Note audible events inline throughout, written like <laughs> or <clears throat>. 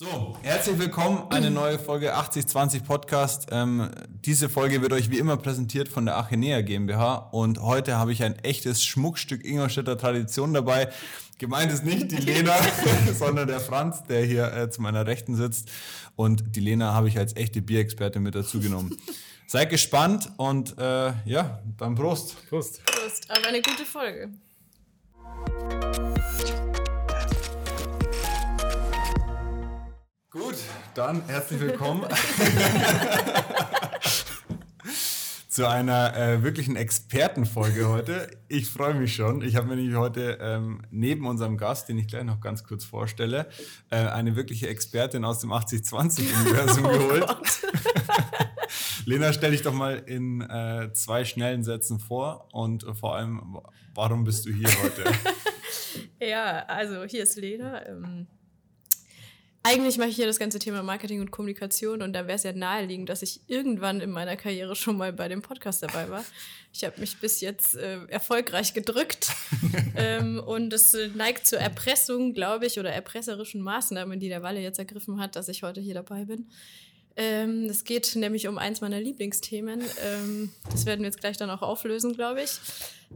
So, herzlich willkommen, eine neue Folge 8020 Podcast. Ähm, diese Folge wird euch wie immer präsentiert von der Achenea GmbH und heute habe ich ein echtes Schmuckstück Ingolstädter Tradition dabei. Gemeint ist nicht die Lena, <laughs> <laughs> sondern der Franz, der hier äh, zu meiner Rechten sitzt und die Lena habe ich als echte Bierexperte mit dazu genommen. <laughs> Seid gespannt und äh, ja, dann Prost. Prost. Prost, aber eine gute Folge. Gut, dann herzlich willkommen <laughs> zu einer äh, wirklichen Expertenfolge heute. Ich freue mich schon. Ich habe mir nämlich heute ähm, neben unserem Gast, den ich gleich noch ganz kurz vorstelle, äh, eine wirkliche Expertin aus dem 80-20-Universum <laughs> oh geholt. <laughs> Lena, stell dich doch mal in äh, zwei schnellen Sätzen vor und vor allem, warum bist du hier heute? ja, also hier ist Lena. Ähm eigentlich mache ich hier das ganze Thema Marketing und Kommunikation und da wäre es ja naheliegend, dass ich irgendwann in meiner Karriere schon mal bei dem Podcast dabei war. Ich habe mich bis jetzt äh, erfolgreich gedrückt <laughs> ähm, und es neigt zur Erpressung, glaube ich, oder erpresserischen Maßnahmen, die der Walle jetzt ergriffen hat, dass ich heute hier dabei bin. Ähm, es geht nämlich um eins meiner Lieblingsthemen. Ähm, das werden wir jetzt gleich dann auch auflösen, glaube ich.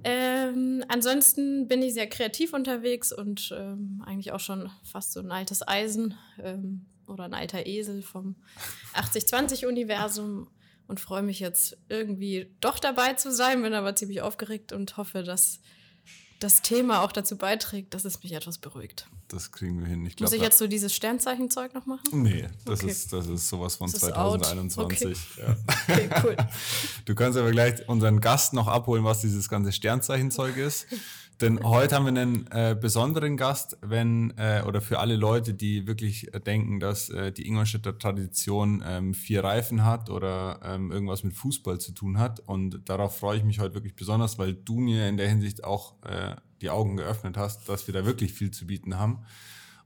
Ähm, ansonsten bin ich sehr kreativ unterwegs und ähm, eigentlich auch schon fast so ein altes Eisen ähm, oder ein alter Esel vom 80-20-Universum und freue mich jetzt irgendwie doch dabei zu sein, bin aber ziemlich aufgeregt und hoffe, dass das Thema auch dazu beiträgt, dass es mich etwas beruhigt das kriegen wir hin. Ich glaub, Muss ich jetzt so dieses Sternzeichenzeug noch machen? Nee, das, okay. ist, das ist sowas von 2021. Okay. Ja. okay, cool. <laughs> Du kannst aber gleich unseren Gast noch abholen, was dieses ganze Sternzeichenzeug ist. Denn heute haben wir einen äh, besonderen Gast, wenn äh, oder für alle Leute, die wirklich denken, dass äh, die Ingolstädter Tradition ähm, vier Reifen hat oder ähm, irgendwas mit Fußball zu tun hat. Und darauf freue ich mich heute wirklich besonders, weil du mir in der Hinsicht auch äh, die Augen geöffnet hast, dass wir da wirklich viel zu bieten haben.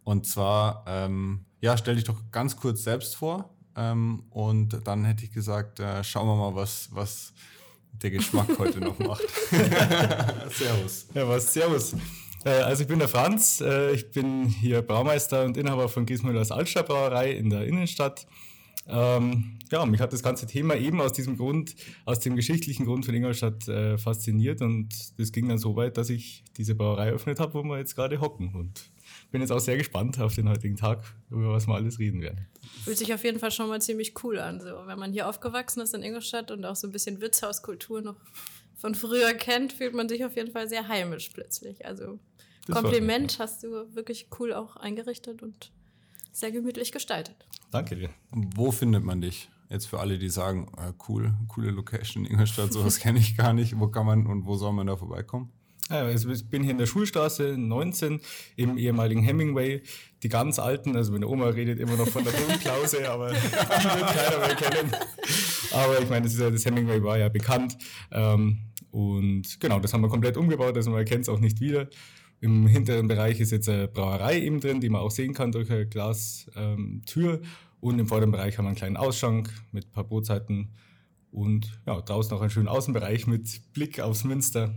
Und zwar, ähm, ja, stell dich doch ganz kurz selbst vor. Ähm, und dann hätte ich gesagt, äh, schauen wir mal, was, was der Geschmack heute noch macht. <laughs> servus. Ja, was, servus. Äh, also ich bin der Franz, äh, ich bin hier Braumeister und Inhaber von Giesmüllers Altstadt Brauerei in der Innenstadt. Ähm, ja, mich hat das ganze Thema eben aus diesem Grund, aus dem geschichtlichen Grund von Ingolstadt äh, fasziniert und das ging dann so weit, dass ich diese Brauerei eröffnet habe, wo wir jetzt gerade hocken und bin jetzt auch sehr gespannt auf den heutigen Tag, über was wir alles reden werden. Fühlt sich auf jeden Fall schon mal ziemlich cool an, so wenn man hier aufgewachsen ist in Ingolstadt und auch so ein bisschen Wirtshauskultur noch von früher kennt, fühlt man sich auf jeden Fall sehr heimisch plötzlich. Also das Kompliment hast du wirklich cool auch eingerichtet und sehr gemütlich gestaltet. Danke dir. Wo findet man dich? Jetzt für alle, die sagen, äh, cool, coole Location in Ingolstadt, sowas <laughs> kenne ich gar nicht. Wo kann man und wo soll man da vorbeikommen? Also ich bin hier in der Schulstraße 19 im ehemaligen Hemingway. Die ganz alten, also meine Oma redet immer noch von der Blumenklause, <laughs> aber die wird keiner mehr kennen. Aber ich meine, das, ja, das Hemingway war ja bekannt. Ähm, und genau, das haben wir komplett umgebaut, also man erkennt es auch nicht wieder. Im hinteren Bereich ist jetzt eine Brauerei eben drin, die man auch sehen kann durch eine Glastür. Ähm, und im vorderen Bereich haben wir einen kleinen Ausschank mit ein paar Brotzeiten und ja, draußen noch einen schönen Außenbereich mit Blick aufs Münster.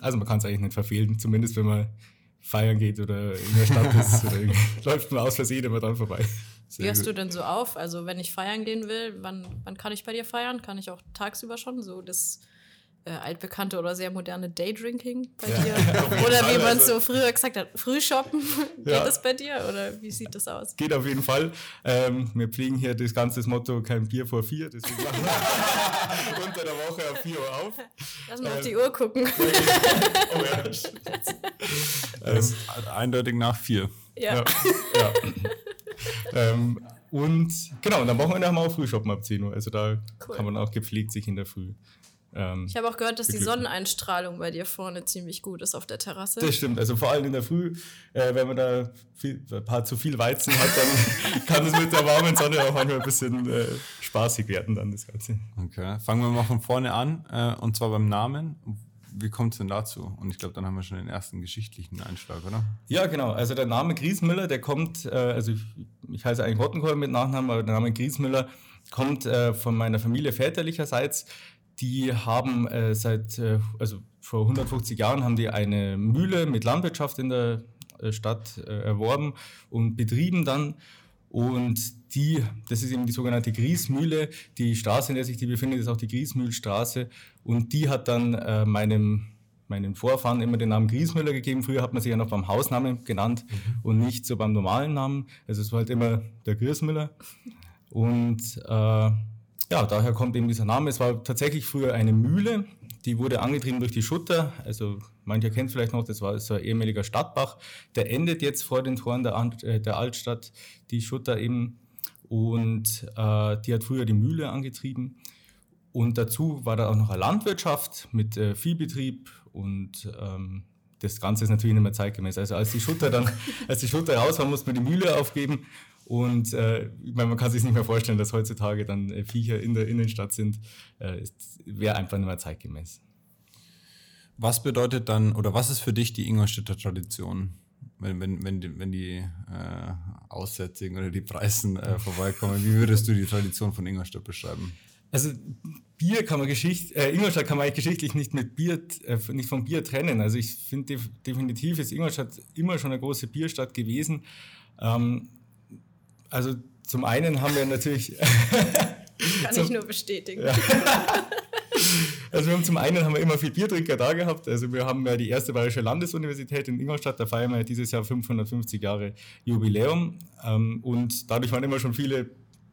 Also man kann es eigentlich nicht verfehlen, zumindest wenn man feiern geht oder in der Stadt ist <laughs> oder läuft man aus Versehen immer dran vorbei. Sehr Wie hast gut. du denn so auf? Also wenn ich feiern gehen will, wann, wann kann ich bei dir feiern? Kann ich auch tagsüber schon so das äh, altbekannte oder sehr moderne Daydrinking bei ja. dir? <laughs> oder wie man es so früher gesagt hat, Frühshoppen. <laughs> Geht ja. das bei dir oder wie sieht das aus? Geht auf jeden Fall. Ähm, wir pflegen hier das ganze Motto, kein Bier vor vier, deswegen machen wir <laughs> unter der Woche auf vier Uhr auf. Lass mal ähm, auf die Uhr gucken. oh ja. ähm, eindeutig nach vier. Ja. ja. ähm, und genau, und am Wochenende haben wir auch Frühshoppen ab 10 Uhr. Also da cool. kann man auch gepflegt sich in der Früh ähm, ich habe auch gehört, dass die Sonneneinstrahlung bei dir vorne ziemlich gut ist auf der Terrasse. Das stimmt. Also vor allem in der Früh, äh, wenn man da viel, ein paar zu viel Weizen hat, dann <laughs> kann es mit der warmen Sonne auch manchmal ein bisschen äh, spaßig werden dann das Ganze. Okay, fangen wir mal von vorne an äh, und zwar beim Namen. Wie kommt es denn dazu? Und ich glaube, dann haben wir schon den ersten geschichtlichen Einschlag, oder? Ja, genau. Also der Name Griesmüller, der kommt, äh, also ich, ich heiße eigentlich Rottenkohl mit Nachnamen, aber der Name Griesmüller kommt äh, von meiner Familie väterlicherseits die haben äh, seit, äh, also vor 150 Jahren haben die eine Mühle mit Landwirtschaft in der äh, Stadt äh, erworben und betrieben dann. Und die, das ist eben die sogenannte Griesmühle. Die Straße, in der sich die befindet, ist auch die Griesmühlstraße. Und die hat dann äh, meinem, meinen Vorfahren immer den Namen Griesmüller gegeben. Früher hat man sich ja noch beim Hausnamen genannt mhm. und nicht so beim normalen Namen. Also es war halt immer der Griesmüller. Und äh, ja, daher kommt eben dieser Name. Es war tatsächlich früher eine Mühle. Die wurde angetrieben durch die Schutter. Also mancher kennt vielleicht noch, das war so ein ehemaliger Stadtbach. Der endet jetzt vor den Toren der, äh, der Altstadt, die Schutter eben. Und äh, die hat früher die Mühle angetrieben. Und dazu war da auch noch eine Landwirtschaft mit äh, Viehbetrieb und ähm, das Ganze ist natürlich nicht mehr zeitgemäß. Also als die Schutter dann, <laughs> als die Schutter raus war, musste man die Mühle aufgeben. Und äh, man kann sich nicht mehr vorstellen, dass heutzutage dann äh, Viecher in der Innenstadt sind. Äh, Wäre einfach nicht mehr zeitgemäß. Was bedeutet dann, oder was ist für dich die Ingolstädter Tradition? Wenn, wenn, wenn die, wenn die äh, Aussätzigen oder die Preisen äh, vorbeikommen, wie würdest du die Tradition von Ingolstadt beschreiben? Also Bier kann man Geschicht, äh, Ingolstadt kann man eigentlich geschichtlich nicht mit Bier, äh, nicht vom Bier trennen. Also ich finde def definitiv ist Ingolstadt immer schon eine große Bierstadt gewesen. Ähm, also zum einen haben wir natürlich. <laughs> kann zum, ich nur bestätigen. Ja. Also wir haben zum einen haben wir immer viel Biertrinker da gehabt. Also wir haben ja die erste Bayerische Landesuniversität in Ingolstadt, da feiern wir dieses Jahr 550 Jahre Jubiläum. Ähm, und dadurch waren immer schon viele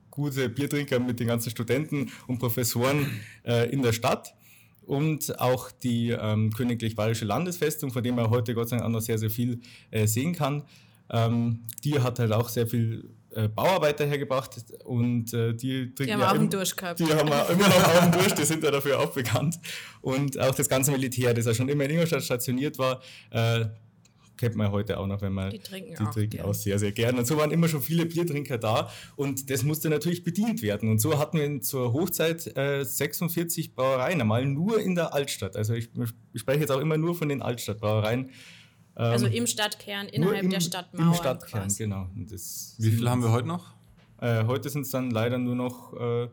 gute Biertrinker mit den ganzen Studenten und Professoren äh, in der Stadt. Und auch die ähm, Königlich Bayerische Landesfestung, von der man heute Gott sei Dank auch noch sehr, sehr viel äh, sehen kann. Ähm, die hat halt auch sehr viel äh, Bauarbeiter hergebracht und äh, die trinken die haben ja auch einen Durst gehabt. Die haben immer noch auch einen Durst, die sind ja dafür auch bekannt. Und auch das ganze Militär, das ja schon immer in Ingolstadt stationiert war, äh, kennt man heute auch noch, wenn man die trinken, die auch, trinken auch sehr, sehr gerne. Und so waren immer schon viele Biertrinker da und das musste natürlich bedient werden. Und so hatten wir zur Hochzeit äh, 46 Brauereien, einmal nur in der Altstadt. Also ich, ich spreche jetzt auch immer nur von den Altstadtbrauereien. Also ähm, im Stadtkern, innerhalb im, der Stadtmauer. Im Stadtkern, quasi. genau. Wie viele haben wir heute noch? Äh, heute sind es dann leider nur noch äh,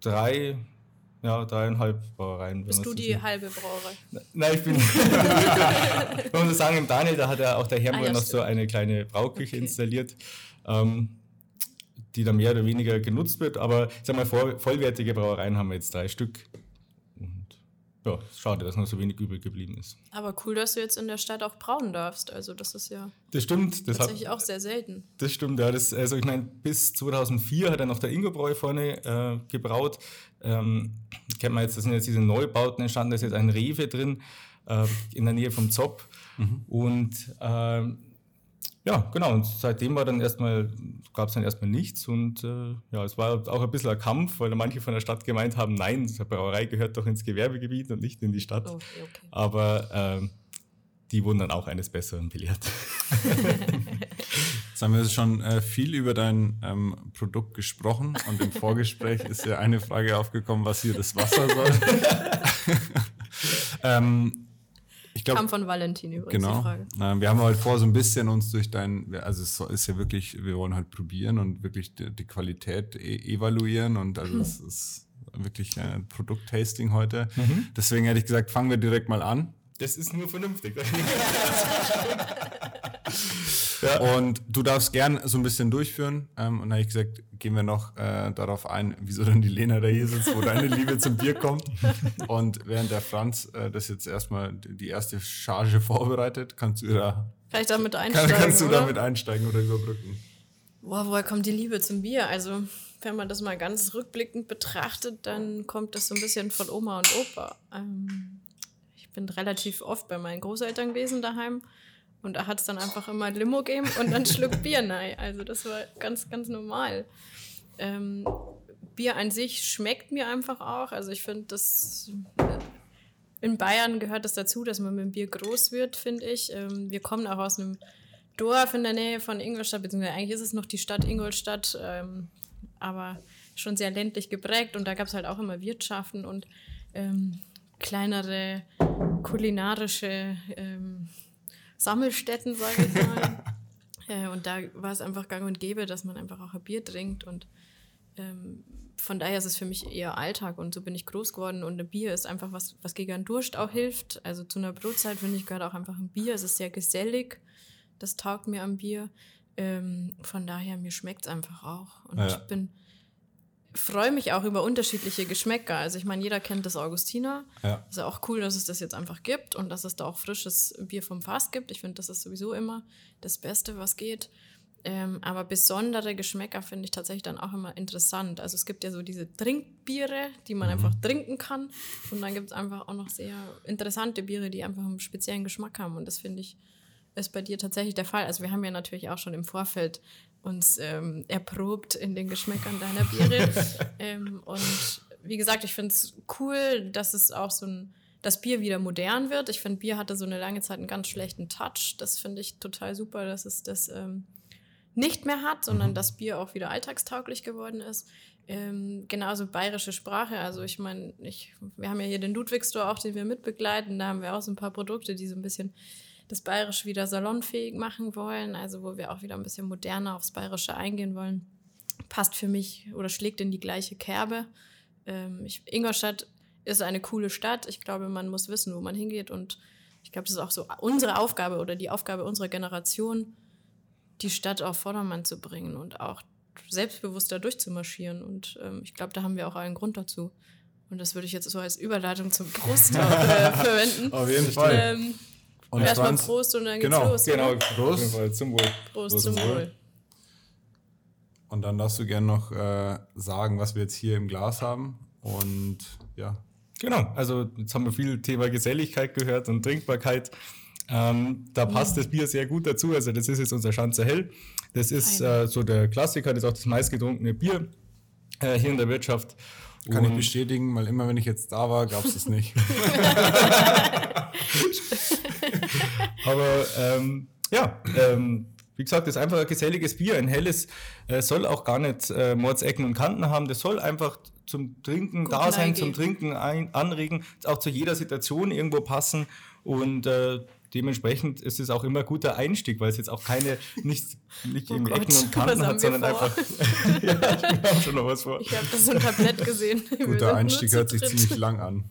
drei, ja, dreieinhalb Brauereien. Bist du die sehen. halbe Brauerei? Nein, ich bin. <laughs> man muss sagen, im Daniel, da hat ja auch der Herr ah, ja, noch stimmt. so eine kleine Brauküche okay. installiert. Ähm, die da mehr oder weniger genutzt wird, aber ich sag mal, vollwertige Brauereien haben wir jetzt drei Stück ja, schade, dass noch so wenig übrig geblieben ist. Aber cool, dass du jetzt in der Stadt auch brauen darfst. Also das ist ja das stimmt, das tatsächlich hat, auch sehr selten. Das stimmt, ja. Das, also ich meine, bis 2004 hat er noch der Ingo-Bräu vorne äh, gebraut. Ähm, kennt man jetzt, das sind jetzt diese Neubauten entstanden, da ist jetzt ein Rewe drin äh, in der Nähe vom Zopp. Mhm. Und ähm, ja, genau. Und seitdem war dann erstmal, gab es dann erstmal nichts. Und äh, ja, es war auch ein bisschen ein Kampf, weil manche von der Stadt gemeint haben, nein, die Brauerei gehört doch ins Gewerbegebiet und nicht in die Stadt. Okay, okay. Aber äh, die wurden dann auch eines Besseren belehrt. Jetzt haben wir schon äh, viel über dein ähm, Produkt gesprochen und im Vorgespräch ist ja eine Frage aufgekommen, was hier das Wasser soll. <laughs> <laughs> ähm, glaub, Kam von Valentin übrigens genau. die Frage. Äh, wir haben halt vor, so ein bisschen uns durch dein, also es ist ja wirklich, wir wollen halt probieren und wirklich die, die Qualität e evaluieren und also <laughs> mhm. es ist wirklich ein Produkttasting heute. Mhm. Deswegen hätte ich gesagt, fangen wir direkt mal an. Das ist nur vernünftig. <laughs> <laughs> Ja. Und du darfst gern so ein bisschen durchführen. Ähm, und dann habe ich gesagt, gehen wir noch äh, darauf ein, wieso denn die Lena da hier sitzt, wo deine Liebe zum Bier kommt. <laughs> Und während der Franz äh, das jetzt erstmal die erste Charge vorbereitet, kannst du da. Kann ich damit einsteigen? Kann, kannst du oder? damit einsteigen oder überbrücken? Boah, woher kommt die Liebe zum Bier? Also, wenn man das mal ganz rückblickend betrachtet, dann kommt das so ein bisschen von Oma und Opa. Ähm, ich bin relativ oft bei meinen Großeltern gewesen daheim. Und da hat es dann einfach immer Limo gegeben und dann Schluck <laughs> Bier rein. Also das war ganz, ganz normal. Ähm, Bier an sich schmeckt mir einfach auch. Also ich finde, das in Bayern gehört das dazu, dass man mit dem Bier groß wird, finde ich. Ähm, wir kommen auch aus einem Dorf in der Nähe von Ingolstadt, beziehungsweise eigentlich ist es noch die Stadt Ingolstadt, ähm, aber schon sehr ländlich geprägt und da gab es halt auch immer Wirtschaften und ähm, kleinere kulinarische ähm, Sammelstätten, sage ich mal. <laughs> äh, und da war es einfach gang und gäbe, dass man einfach auch ein Bier trinkt und ähm, von daher ist es für mich eher Alltag und so bin ich groß geworden und ein Bier ist einfach was, was gegen Durst auch hilft. Also zu einer Brotzeit, finde ich, gehört auch einfach ein Bier. Es ist sehr gesellig. Das taugt mir am Bier. Ähm, von daher, mir schmeckt es einfach auch. Und ja. ich bin freue mich auch über unterschiedliche Geschmäcker. Also ich meine, jeder kennt das Augustiner. Ja. Ist ja auch cool, dass es das jetzt einfach gibt und dass es da auch frisches Bier vom Fass gibt. Ich finde, das ist sowieso immer das Beste, was geht. Ähm, aber besondere Geschmäcker finde ich tatsächlich dann auch immer interessant. Also es gibt ja so diese Trinkbiere, die man mhm. einfach trinken kann. Und dann gibt es einfach auch noch sehr interessante Biere, die einfach einen speziellen Geschmack haben. Und das finde ich ist bei dir tatsächlich der Fall. Also wir haben ja natürlich auch schon im Vorfeld uns ähm, erprobt in den Geschmäckern deiner Biere. <laughs> ähm, und wie gesagt, ich finde es cool, dass es auch so ein, das Bier wieder modern wird. Ich finde, Bier hatte so eine lange Zeit einen ganz schlechten Touch. Das finde ich total super, dass es das ähm, nicht mehr hat, sondern mhm. das Bier auch wieder alltagstauglich geworden ist. Ähm, genauso bayerische Sprache. Also ich meine, ich, wir haben ja hier den Ludwig-Store auch, den wir mitbegleiten. Da haben wir auch so ein paar Produkte, die so ein bisschen das Bayerische wieder salonfähig machen wollen. Also wo wir auch wieder ein bisschen moderner aufs Bayerische eingehen wollen. Passt für mich oder schlägt in die gleiche Kerbe. Ähm, ich, Ingolstadt ist eine coole Stadt. Ich glaube, man muss wissen, wo man hingeht. Und ich glaube, das ist auch so unsere Aufgabe oder die Aufgabe unserer Generation, die Stadt auf Vordermann zu bringen und auch selbstbewusster durchzumarschieren. Und ähm, ich glaube, da haben wir auch einen Grund dazu. Und das würde ich jetzt so als Überleitung zum Brust auch, äh, <laughs> verwenden. Auf jeden Fall. Ähm, und erstmal Prost und dann geht's genau, los. Genau, oder? Prost. Prost. Zum Wohl. Prost, zum Wohl. Und dann darfst du gerne noch äh, sagen, was wir jetzt hier im Glas haben. Und ja. Genau, also jetzt haben wir viel Thema Geselligkeit gehört und Trinkbarkeit. Ähm, da passt das Bier sehr gut dazu. Also das ist jetzt unser Schanzer Hell. Das ist äh, so der Klassiker, das ist auch das meistgetrunkene Bier äh, hier in der Wirtschaft. Kann Und ich bestätigen, weil immer wenn ich jetzt da war, gab es das nicht. <laughs> <laughs> <laughs> Aber ähm, ja, ähm, wie gesagt, das ist einfach ein geselliges Bier. Ein helles äh, soll auch gar nicht äh, Mordsecken und Kanten haben. Das soll einfach zum Trinken Gut da sein, zum Trinken ein, anregen, auch zu jeder Situation irgendwo passen. Und äh, dementsprechend ist es auch immer ein guter Einstieg, weil es jetzt auch keine, <laughs> nicht, nicht oh Gott, Ecken und <laughs> Kanten hat, sondern vor? einfach. <laughs> ja, ich habe schon noch was vor. Ich habe da so ein Tablett gesehen. Guter Einstieg hört sich ziemlich lang an.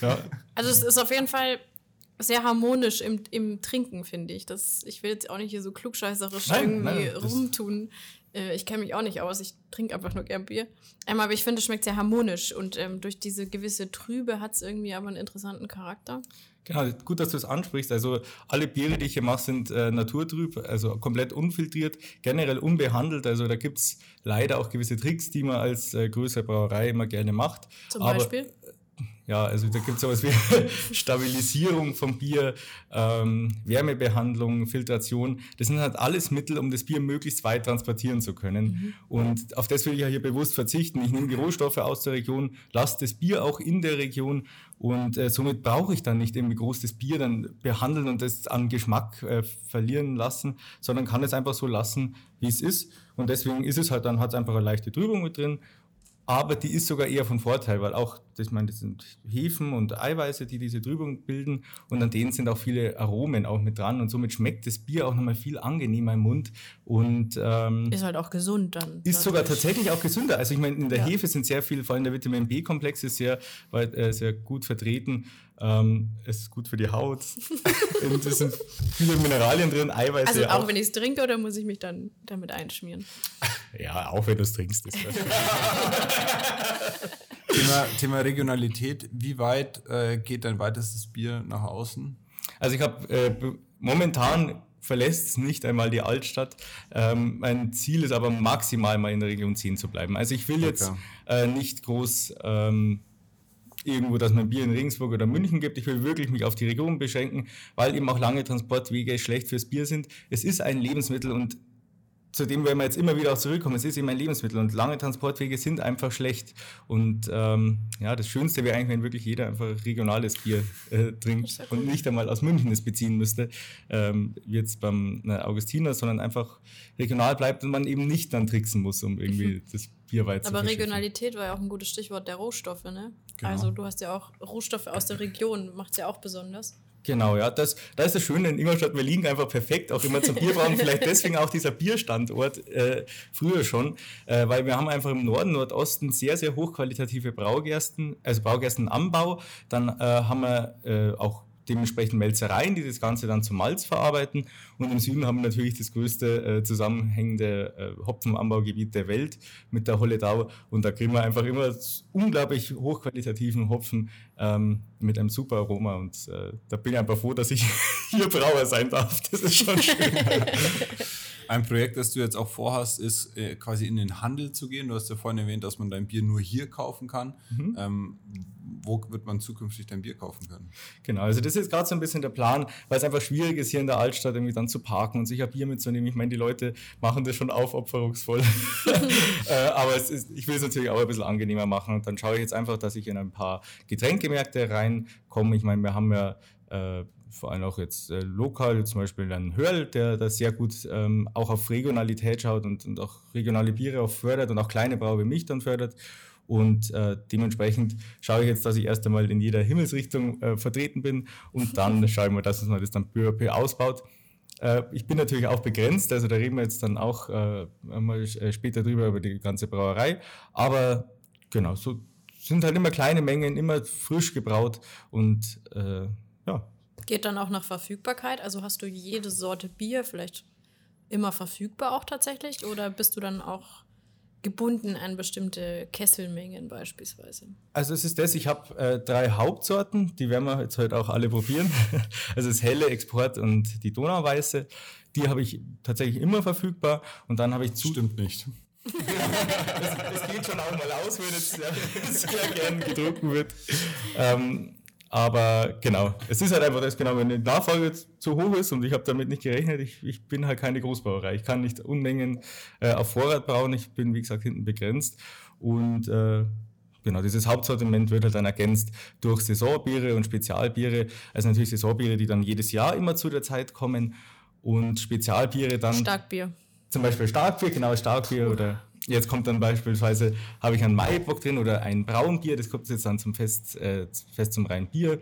ja. Also es ist auf jeden Fall sehr harmonisch im, im Trinken, finde ich. Das, ich will jetzt auch nicht hier so klugscheißerisch nein, irgendwie nein, rumtun. Äh, ich kenne mich auch nicht aus, ich trinke einfach nur gern Bier. Ähm, aber ich finde, es schmeckt sehr harmonisch und ähm, durch diese gewisse Trübe hat es irgendwie aber einen interessanten Charakter. Genau, gut, dass du es ansprichst. Also alle Biere, die ich hier mache, sind äh, naturtrüb, also komplett unfiltriert, generell unbehandelt. Also da gibt es leider auch gewisse Tricks, die man als äh, größere Brauerei immer gerne macht. Zum Aber, Beispiel? Ja, also da gibt es sowas wie <laughs> Stabilisierung vom Bier, ähm, Wärmebehandlung, Filtration. Das sind halt alles Mittel, um das Bier möglichst weit transportieren zu können. Mhm. Und auf das will ich ja hier bewusst verzichten. Ich nehme die Rohstoffe aus der Region, lasse das Bier auch in der Region und äh, somit brauche ich dann nicht irgendwie groß das Bier dann behandeln und das an Geschmack äh, verlieren lassen, sondern kann es einfach so lassen, wie es ist. Und deswegen ist es halt dann, hat es einfach eine leichte Trübung mit drin aber die ist sogar eher von Vorteil, weil auch, ich meine, das sind Hefen und Eiweiße, die diese Trübung bilden und an denen sind auch viele Aromen auch mit dran und somit schmeckt das Bier auch nochmal viel angenehmer im Mund und ähm, ist halt auch gesund dann. Ist sogar tatsächlich auch gesünder. Also ich meine, in der ja. Hefe sind sehr viel, vor allem der Vitamin B-Komplex ist sehr, äh, sehr gut vertreten ähm, ist gut für die Haut. <laughs> und es sind viele Mineralien drin, Eiweiße. Also auch, auch. wenn ich es trinke oder muss ich mich dann damit einschmieren? <laughs> Ja, auch wenn du es trinkst. Ist <laughs> Thema, Thema Regionalität. Wie weit äh, geht dein weitestes Bier nach außen? Also ich habe äh, momentan verlässt es nicht einmal die Altstadt. Ähm, mein Ziel ist aber maximal mal in der Region 10 zu bleiben. Also ich will jetzt äh, nicht groß ähm, irgendwo, dass man Bier in Regensburg oder München gibt. Ich will wirklich mich auf die Region beschränken, weil eben auch lange Transportwege schlecht fürs Bier sind. Es ist ein Lebensmittel und zu dem werden wir jetzt immer wieder auch zurückkommen. Es ist eben ein Lebensmittel und lange Transportwege sind einfach schlecht. Und ähm, ja, das Schönste wäre eigentlich, wenn wirklich jeder einfach regionales Bier äh, trinkt und nicht einmal aus München es beziehen müsste, ähm, wie jetzt beim na, Augustiner, sondern einfach regional bleibt und man eben nicht dann tricksen muss, um irgendwie mhm. <laughs> das Bier weit Aber Regionalität war ja auch ein gutes Stichwort der Rohstoffe, ne? Genau. Also du hast ja auch Rohstoffe aus der Region, macht es ja auch besonders. Genau, ja, das, da ist das Schöne in Ingolstadt, wir liegen einfach perfekt, auch immer zum Bierbrauen, <laughs> vielleicht deswegen auch dieser Bierstandort äh, früher schon, äh, weil wir haben einfach im Norden, Nordosten sehr, sehr hochqualitative Braugersten, also Braugerstenanbau, dann äh, haben wir äh, auch dementsprechend Melzereien, die das Ganze dann zum Malz verarbeiten. Und im Süden haben wir natürlich das größte äh, zusammenhängende äh, Hopfenanbaugebiet der Welt mit der Holledau. Und da kriegen wir einfach immer unglaublich hochqualitativen Hopfen ähm, mit einem super Aroma. Und äh, da bin ich einfach froh, dass ich <laughs> hier Brauer sein darf. Das ist schon schön. <laughs> Ein Projekt, das du jetzt auch vorhast, ist äh, quasi in den Handel zu gehen. Du hast ja vorhin erwähnt, dass man dein Bier nur hier kaufen kann. Mhm. Ähm, wo wird man zukünftig dein Bier kaufen können? Genau, also das ist gerade so ein bisschen der Plan, weil es einfach schwierig ist, hier in der Altstadt irgendwie dann zu parken und sich ein Bier mitzunehmen. Ich meine, die Leute machen das schon aufopferungsvoll. <laughs> äh, aber ist, ich will es natürlich auch ein bisschen angenehmer machen. Und dann schaue ich jetzt einfach, dass ich in ein paar Getränkemärkte reinkomme. Ich meine, wir haben ja äh, vor allem auch jetzt äh, lokal, zum Beispiel ein Hörl, der da sehr gut ähm, auch auf Regionalität schaut und, und auch regionale Biere auch fördert und auch kleine Brauer wie mich dann fördert. Und äh, dementsprechend schaue ich jetzt, dass ich erst einmal in jeder Himmelsrichtung äh, vertreten bin und dann <laughs> schaue ich mal, dass man das dann peu à peu ausbaut. Äh, ich bin natürlich auch begrenzt, also da reden wir jetzt dann auch äh, mal äh, später drüber über die ganze Brauerei. Aber genau, so sind halt immer kleine Mengen, immer frisch gebraut und äh, ja, Geht dann auch nach Verfügbarkeit? Also hast du jede Sorte Bier vielleicht immer verfügbar auch tatsächlich? Oder bist du dann auch gebunden an bestimmte Kesselmengen beispielsweise? Also es ist das, ich habe äh, drei Hauptsorten, die werden wir jetzt heute auch alle probieren. <laughs> Also das helle Export und die Donauweiße, die habe ich tatsächlich immer verfügbar und dann habe ich zu Stimmt nicht. <laughs> das, das, geht schon auch mal aus, wenn es sehr, <laughs> sehr gern gedruckt wird. Ähm, aber genau, es ist halt einfach das, genau, wenn die Nachfrage zu hoch ist und ich habe damit nicht gerechnet, ich, ich bin halt keine Großbrauerei. Ich kann nicht Unmengen äh, auf Vorrat brauen, ich bin, wie gesagt, hinten begrenzt. Und äh, genau, dieses Hauptsortiment wird halt dann ergänzt durch Saisonbiere und Spezialbiere. Also natürlich Saisonbiere, die dann jedes Jahr immer zu der Zeit kommen und Spezialbiere dann. Starkbier. Zum Beispiel Starkbier, genau, Starkbier oder Jetzt kommt dann beispielsweise, habe ich einen Maibock drin oder ein Braunbier, das kommt jetzt dann zum Fest, äh, Fest zum reinen Bier.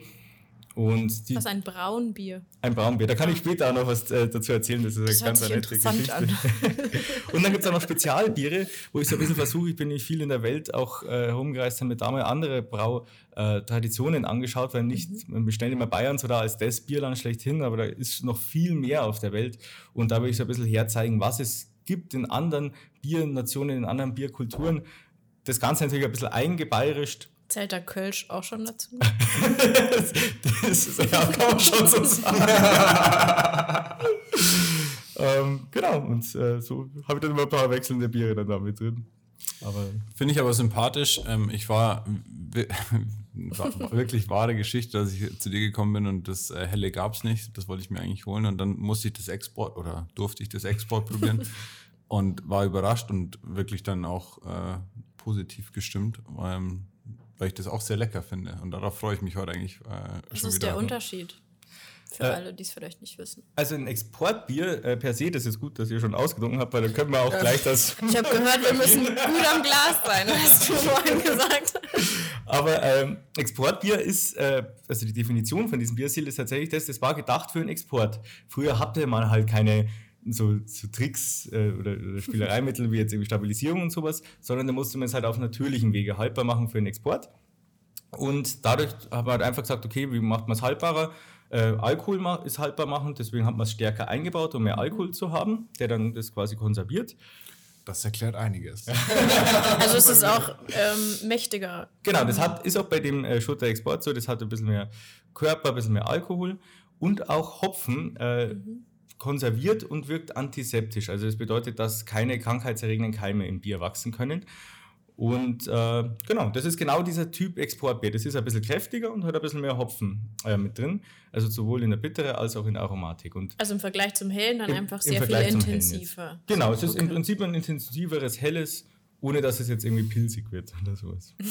Und die, was ein Braunbier? Ein Braunbier. Da kann ich später auch noch was äh, dazu erzählen. Das ist das eine ganz nette Geschichte. An. <laughs> und dann gibt es auch noch Spezialbiere, wo ich so ein bisschen versuche, ich bin nicht viel in der Welt auch äh, herumgereist, habe mir da mal andere Brautraditionen äh, angeschaut, weil nicht, mhm. wir stellen immer Bayern so da als das Bierland schlechthin, aber da ist noch viel mehr auf der Welt. Und da will ich so ein bisschen herzeigen, was es gibt in anderen Biernationen, in anderen Bierkulturen. Das Ganze natürlich ein bisschen eingebeirischt. Zählt da Kölsch auch schon dazu? <laughs> das ist, ja, kann man schon so <laughs> sagen. ähm, genau, und äh, so habe ich dann immer ein paar wechselnde Biere dann da mit drin. Finde ich aber sympathisch. Ähm, ich war, wirklich wahre Geschichte, dass ich zu dir gekommen bin und das äh, Helle gab es nicht. Das wollte ich mir eigentlich holen und dann musste ich das Export oder durfte ich das Export probieren. <laughs> und war überrascht und wirklich dann auch äh, positiv gestimmt, ähm, weil ich das auch sehr lecker finde. Und darauf freue ich mich heute eigentlich. Äh, Was ist der Unterschied? Für äh, alle, die es vielleicht nicht wissen. Also ein Exportbier äh, per se, das ist gut, dass ihr schon ausgedrungen habt, weil dann können wir auch äh, gleich das. Ich habe gehört, wir müssen <laughs> gut am Glas sein, hast du vorhin gesagt. Aber ähm, Exportbier ist, äh, also die Definition von diesem Biersil ist tatsächlich das, das war gedacht für einen Export. Früher hatte man halt keine so, so Tricks äh, oder, oder Spielereimittel wie jetzt irgendwie Stabilisierung und sowas, sondern da musste man es halt auf natürlichen Wege haltbar machen für den Export. Und dadurch haben wir halt einfach gesagt, okay, wie macht man es haltbarer? Äh, Alkohol ist haltbar machen, deswegen hat man es stärker eingebaut, um mehr Alkohol zu haben, der dann das quasi konserviert. Das erklärt einiges. <laughs> also es ist auch ähm, mächtiger. Genau, das hat, ist auch bei dem äh, Schutter Export so, das hat ein bisschen mehr Körper, ein bisschen mehr Alkohol und auch Hopfen. Äh, mhm konserviert und wirkt antiseptisch. Also das bedeutet, dass keine krankheitserregenden Keime im Bier wachsen können. Und äh, genau, das ist genau dieser Typ Exportbier. Das ist ein bisschen kräftiger und hat ein bisschen mehr Hopfen äh, mit drin. Also sowohl in der Bittere als auch in der Aromatik. Und also im Vergleich zum Hellen dann im, einfach sehr viel intensiver. Genau, es ist im Prinzip ein intensiveres Helles, ohne dass es jetzt irgendwie pilzig wird oder sowas. <laughs>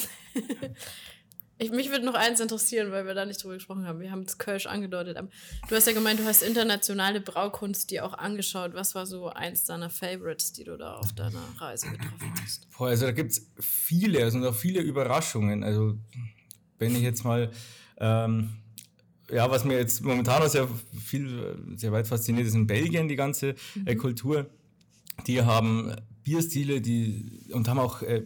Ich, mich würde noch eins interessieren, weil wir da nicht drüber gesprochen haben. Wir haben es Kölsch angedeutet. du hast ja gemeint, du hast internationale Braukunst dir auch angeschaut. Was war so eins deiner Favorites, die du da auf deiner Reise getroffen hast? Boah, also da gibt es viele, also auch viele Überraschungen. Also wenn ich jetzt mal, ähm, ja, was mir jetzt momentan auch sehr viel, sehr weit fasziniert, ist in Belgien die ganze äh, mhm. Kultur. Die haben Bierstile, die und haben auch äh,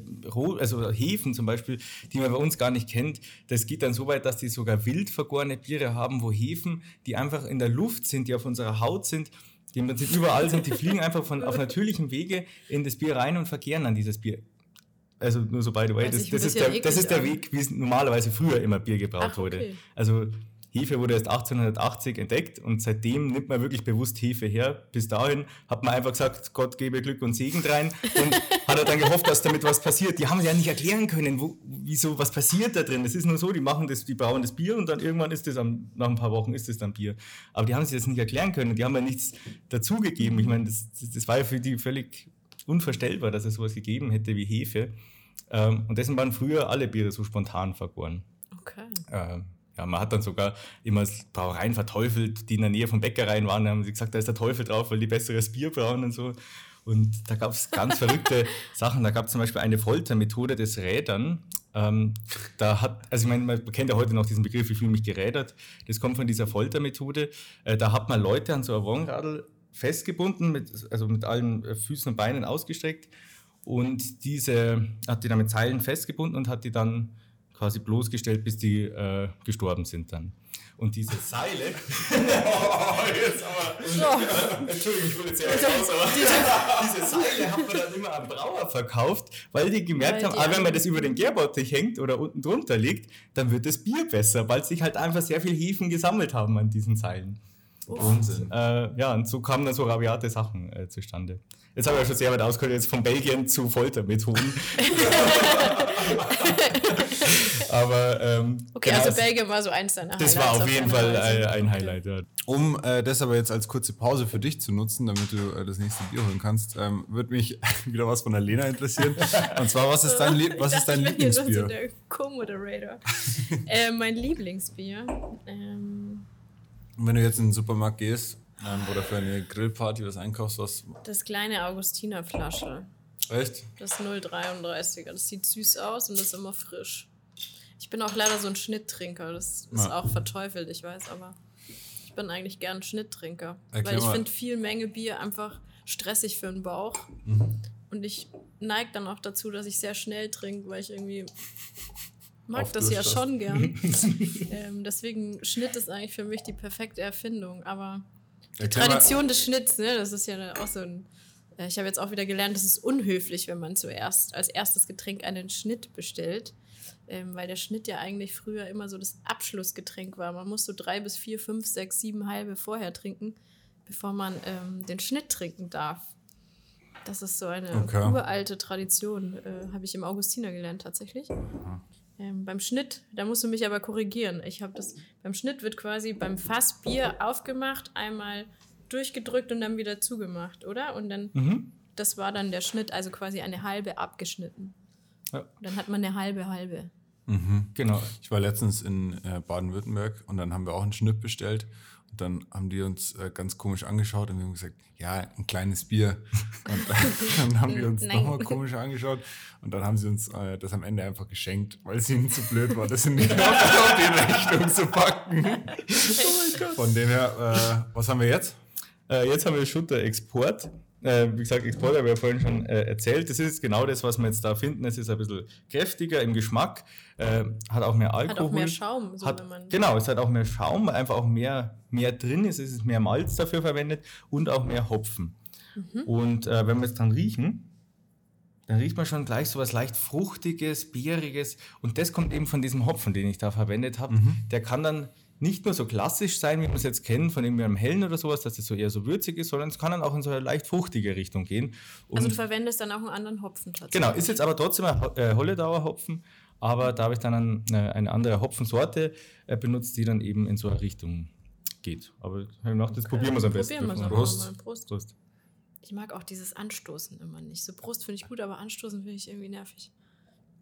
also Hefen zum Beispiel, die man bei uns gar nicht kennt. Das geht dann so weit, dass die sogar wild vergorene Biere haben, wo Hefen, die einfach in der Luft sind, die auf unserer Haut sind, die im Prinzip überall sind, die fliegen einfach von, auf natürlichem Wege in das Bier rein und verkehren dann dieses Bier. Also nur so by the way, das, das, das, ist, der, das ist der Weg, wie es normalerweise früher immer Bier gebraut Ach, okay. wurde. Also Hefe wurde erst 1880 entdeckt und seitdem nimmt man wirklich bewusst Hefe her. Bis dahin hat man einfach gesagt, Gott gebe Glück und Segen rein und hat er dann gehofft, dass damit was passiert. Die haben ja nicht erklären können, wo, wieso, was passiert da drin. Es ist nur so, die machen das, die brauen das Bier und dann irgendwann ist es nach ein paar Wochen ist es dann Bier. Aber die haben sich das nicht erklären können. Die haben ja nichts dazugegeben. Ich meine, das, das war ja für die völlig unvorstellbar, dass es sowas gegeben hätte wie Hefe. Ähm, und deswegen waren früher alle Biere so spontan vergoren. Okay. Ähm, ja, man hat dann sogar immer Brauereien verteufelt, die in der Nähe von Bäckereien waren. Da haben sie gesagt, da ist der Teufel drauf, weil die besseres Bier brauen und so. Und da gab es ganz verrückte <laughs> Sachen. Da gab es zum Beispiel eine Foltermethode des Rädern. Ähm, da hat, also ich meine, man kennt ja heute noch diesen Begriff, ich fühle mich gerädert. Das kommt von dieser Foltermethode. Äh, da hat man Leute an so einem Wonradl festgebunden, mit, also mit allen äh, Füßen und Beinen ausgestreckt. Und diese hat die dann mit Seilen festgebunden und hat die dann quasi bloßgestellt, bis die äh, gestorben sind dann. Und diese Seile. oh, <laughs> <laughs> jetzt aber. So. Entschuldigung, ich will jetzt ja raus, aber <laughs> diese Seile hat man dann immer am Brauer verkauft, weil die gemerkt weil haben, ah, wenn man das über den Gärbottich hängt oder unten drunter liegt, dann wird das Bier besser, weil sich halt einfach sehr viel Hefen gesammelt haben an diesen Seilen. Wahnsinn. Und, äh, ja, und so kamen dann so rabiate Sachen äh, zustande. Jetzt habe ich ja schon sehr weit ausgeholt, jetzt von Belgien zu Foltermethoden. Aber ähm, okay, genau, also Belgien war so eins deiner Das war auf jeden Fall Weise. ein Highlight. Ja. Um äh, das aber jetzt als kurze Pause für dich zu nutzen, damit du äh, das nächste Bier holen kannst, ähm, würde mich <laughs> wieder was von der Lena interessieren. Und zwar, was ist dein, Lie was ist dein Lieblingsbier? der Co-Moderator. äh, mein Lieblingsbier. Ähm, wenn du jetzt in den Supermarkt gehst ähm, oder für eine Grillparty was einkaufst, was. Das kleine Augustiner-Flasche. Echt? Das 0,33er. Das sieht süß aus und das ist immer frisch. Ich bin auch leider so ein Schnitttrinker. Das ist ja. auch verteufelt, ich weiß, aber ich bin eigentlich gern Schnitttrinker. Erklär weil ich finde viel Menge Bier einfach stressig für den Bauch. Mhm. Und ich neige dann auch dazu, dass ich sehr schnell trinke, weil ich irgendwie mag das ja schon gern. <laughs> ähm, deswegen Schnitt ist eigentlich für mich die perfekte Erfindung. Aber die Erklär Tradition des Schnitts, ne, das ist ja auch so ein. Äh, ich habe jetzt auch wieder gelernt, es ist unhöflich, wenn man zuerst als erstes Getränk einen Schnitt bestellt ähm, weil der Schnitt ja eigentlich früher immer so das Abschlussgetränk war. Man muss so drei bis vier, fünf, sechs, sieben halbe vorher trinken, bevor man ähm, den Schnitt trinken darf. Das ist so eine okay. uralte Tradition, äh, habe ich im Augustiner gelernt tatsächlich. Ähm, beim Schnitt, da musst du mich aber korrigieren. Ich habe das, beim Schnitt wird quasi beim Fass Bier aufgemacht, einmal durchgedrückt und dann wieder zugemacht, oder? Und dann, mhm. das war dann der Schnitt, also quasi eine halbe abgeschnitten. Ja. Dann hat man eine halbe halbe. Mhm. Genau. Ich war letztens in äh, Baden-Württemberg und dann haben wir auch einen Schnitt bestellt. Und dann haben die uns äh, ganz komisch angeschaut und wir haben gesagt, ja, ein kleines Bier. <laughs> Und dann haben die uns nochmal komisch angeschaut und dann haben sie uns äh, das am Ende einfach geschenkt, weil es ihnen zu blöd war, das in die, <laughs> Rechnung zu packen. Oh Von dem her, äh, was haben wir jetzt? Äh, jetzt haben wir Schutter Export. Äh, wie gesagt, Export habe ich ja vorhin schon äh, erzählt. Das ist genau das, was wir jetzt da finden. Es ist ein bisschen kräftiger im Geschmack, äh, hat auch mehr Alkohol. Hat auch mehr Schaum. So hat, genau, es hat auch mehr Schaum, einfach auch mehr, mehr drin ist. Es ist mehr Malz dafür verwendet und auch mehr Hopfen. Mhm. Und äh, wenn wir es dann riechen, dann riecht man schon gleich so was leicht Fruchtiges, Beeriges. Und das kommt eben von diesem Hopfen, den ich da verwendet habe. Mhm. Der kann dann nicht nur so klassisch sein, wie wir es jetzt kennen, von irgendwie einem hellen oder sowas, dass es so eher so würzig ist, sondern es kann dann auch in so eine leicht fruchtige Richtung gehen. Und also du verwendest dann auch einen anderen Hopfen tatsächlich? Genau, ist jetzt aber trotzdem ein äh, Holledauer Hopfen, aber da habe ich dann eine, eine andere Hopfensorte äh, benutzt, die dann eben in so eine Richtung geht. Aber ich gedacht, das okay. probieren wir es am besten. Probieren wir es Prost. Prost. Prost. Ich mag auch dieses Anstoßen immer nicht. So Brust finde ich gut, aber Anstoßen finde ich irgendwie nervig.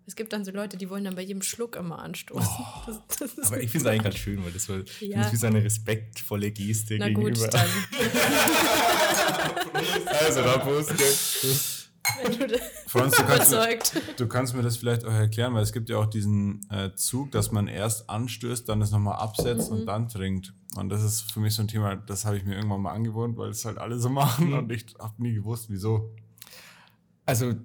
Es gibt dann so Leute, die wollen dann bei jedem Schluck immer anstoßen. Oh, das, das aber ich finde es eigentlich ganz schön, weil das, war, ja. das ist so eine respektvolle Geste Na gegenüber. Gut, dann. <laughs> also, da Prost. Franz, du kannst, mir, du kannst mir das vielleicht auch erklären, weil es gibt ja auch diesen äh, Zug, dass man erst anstößt, dann das nochmal absetzt mhm. und dann trinkt. Und das ist für mich so ein Thema, das habe ich mir irgendwann mal angewohnt, weil es halt alle so machen mhm. und ich habe nie gewusst, wieso. Also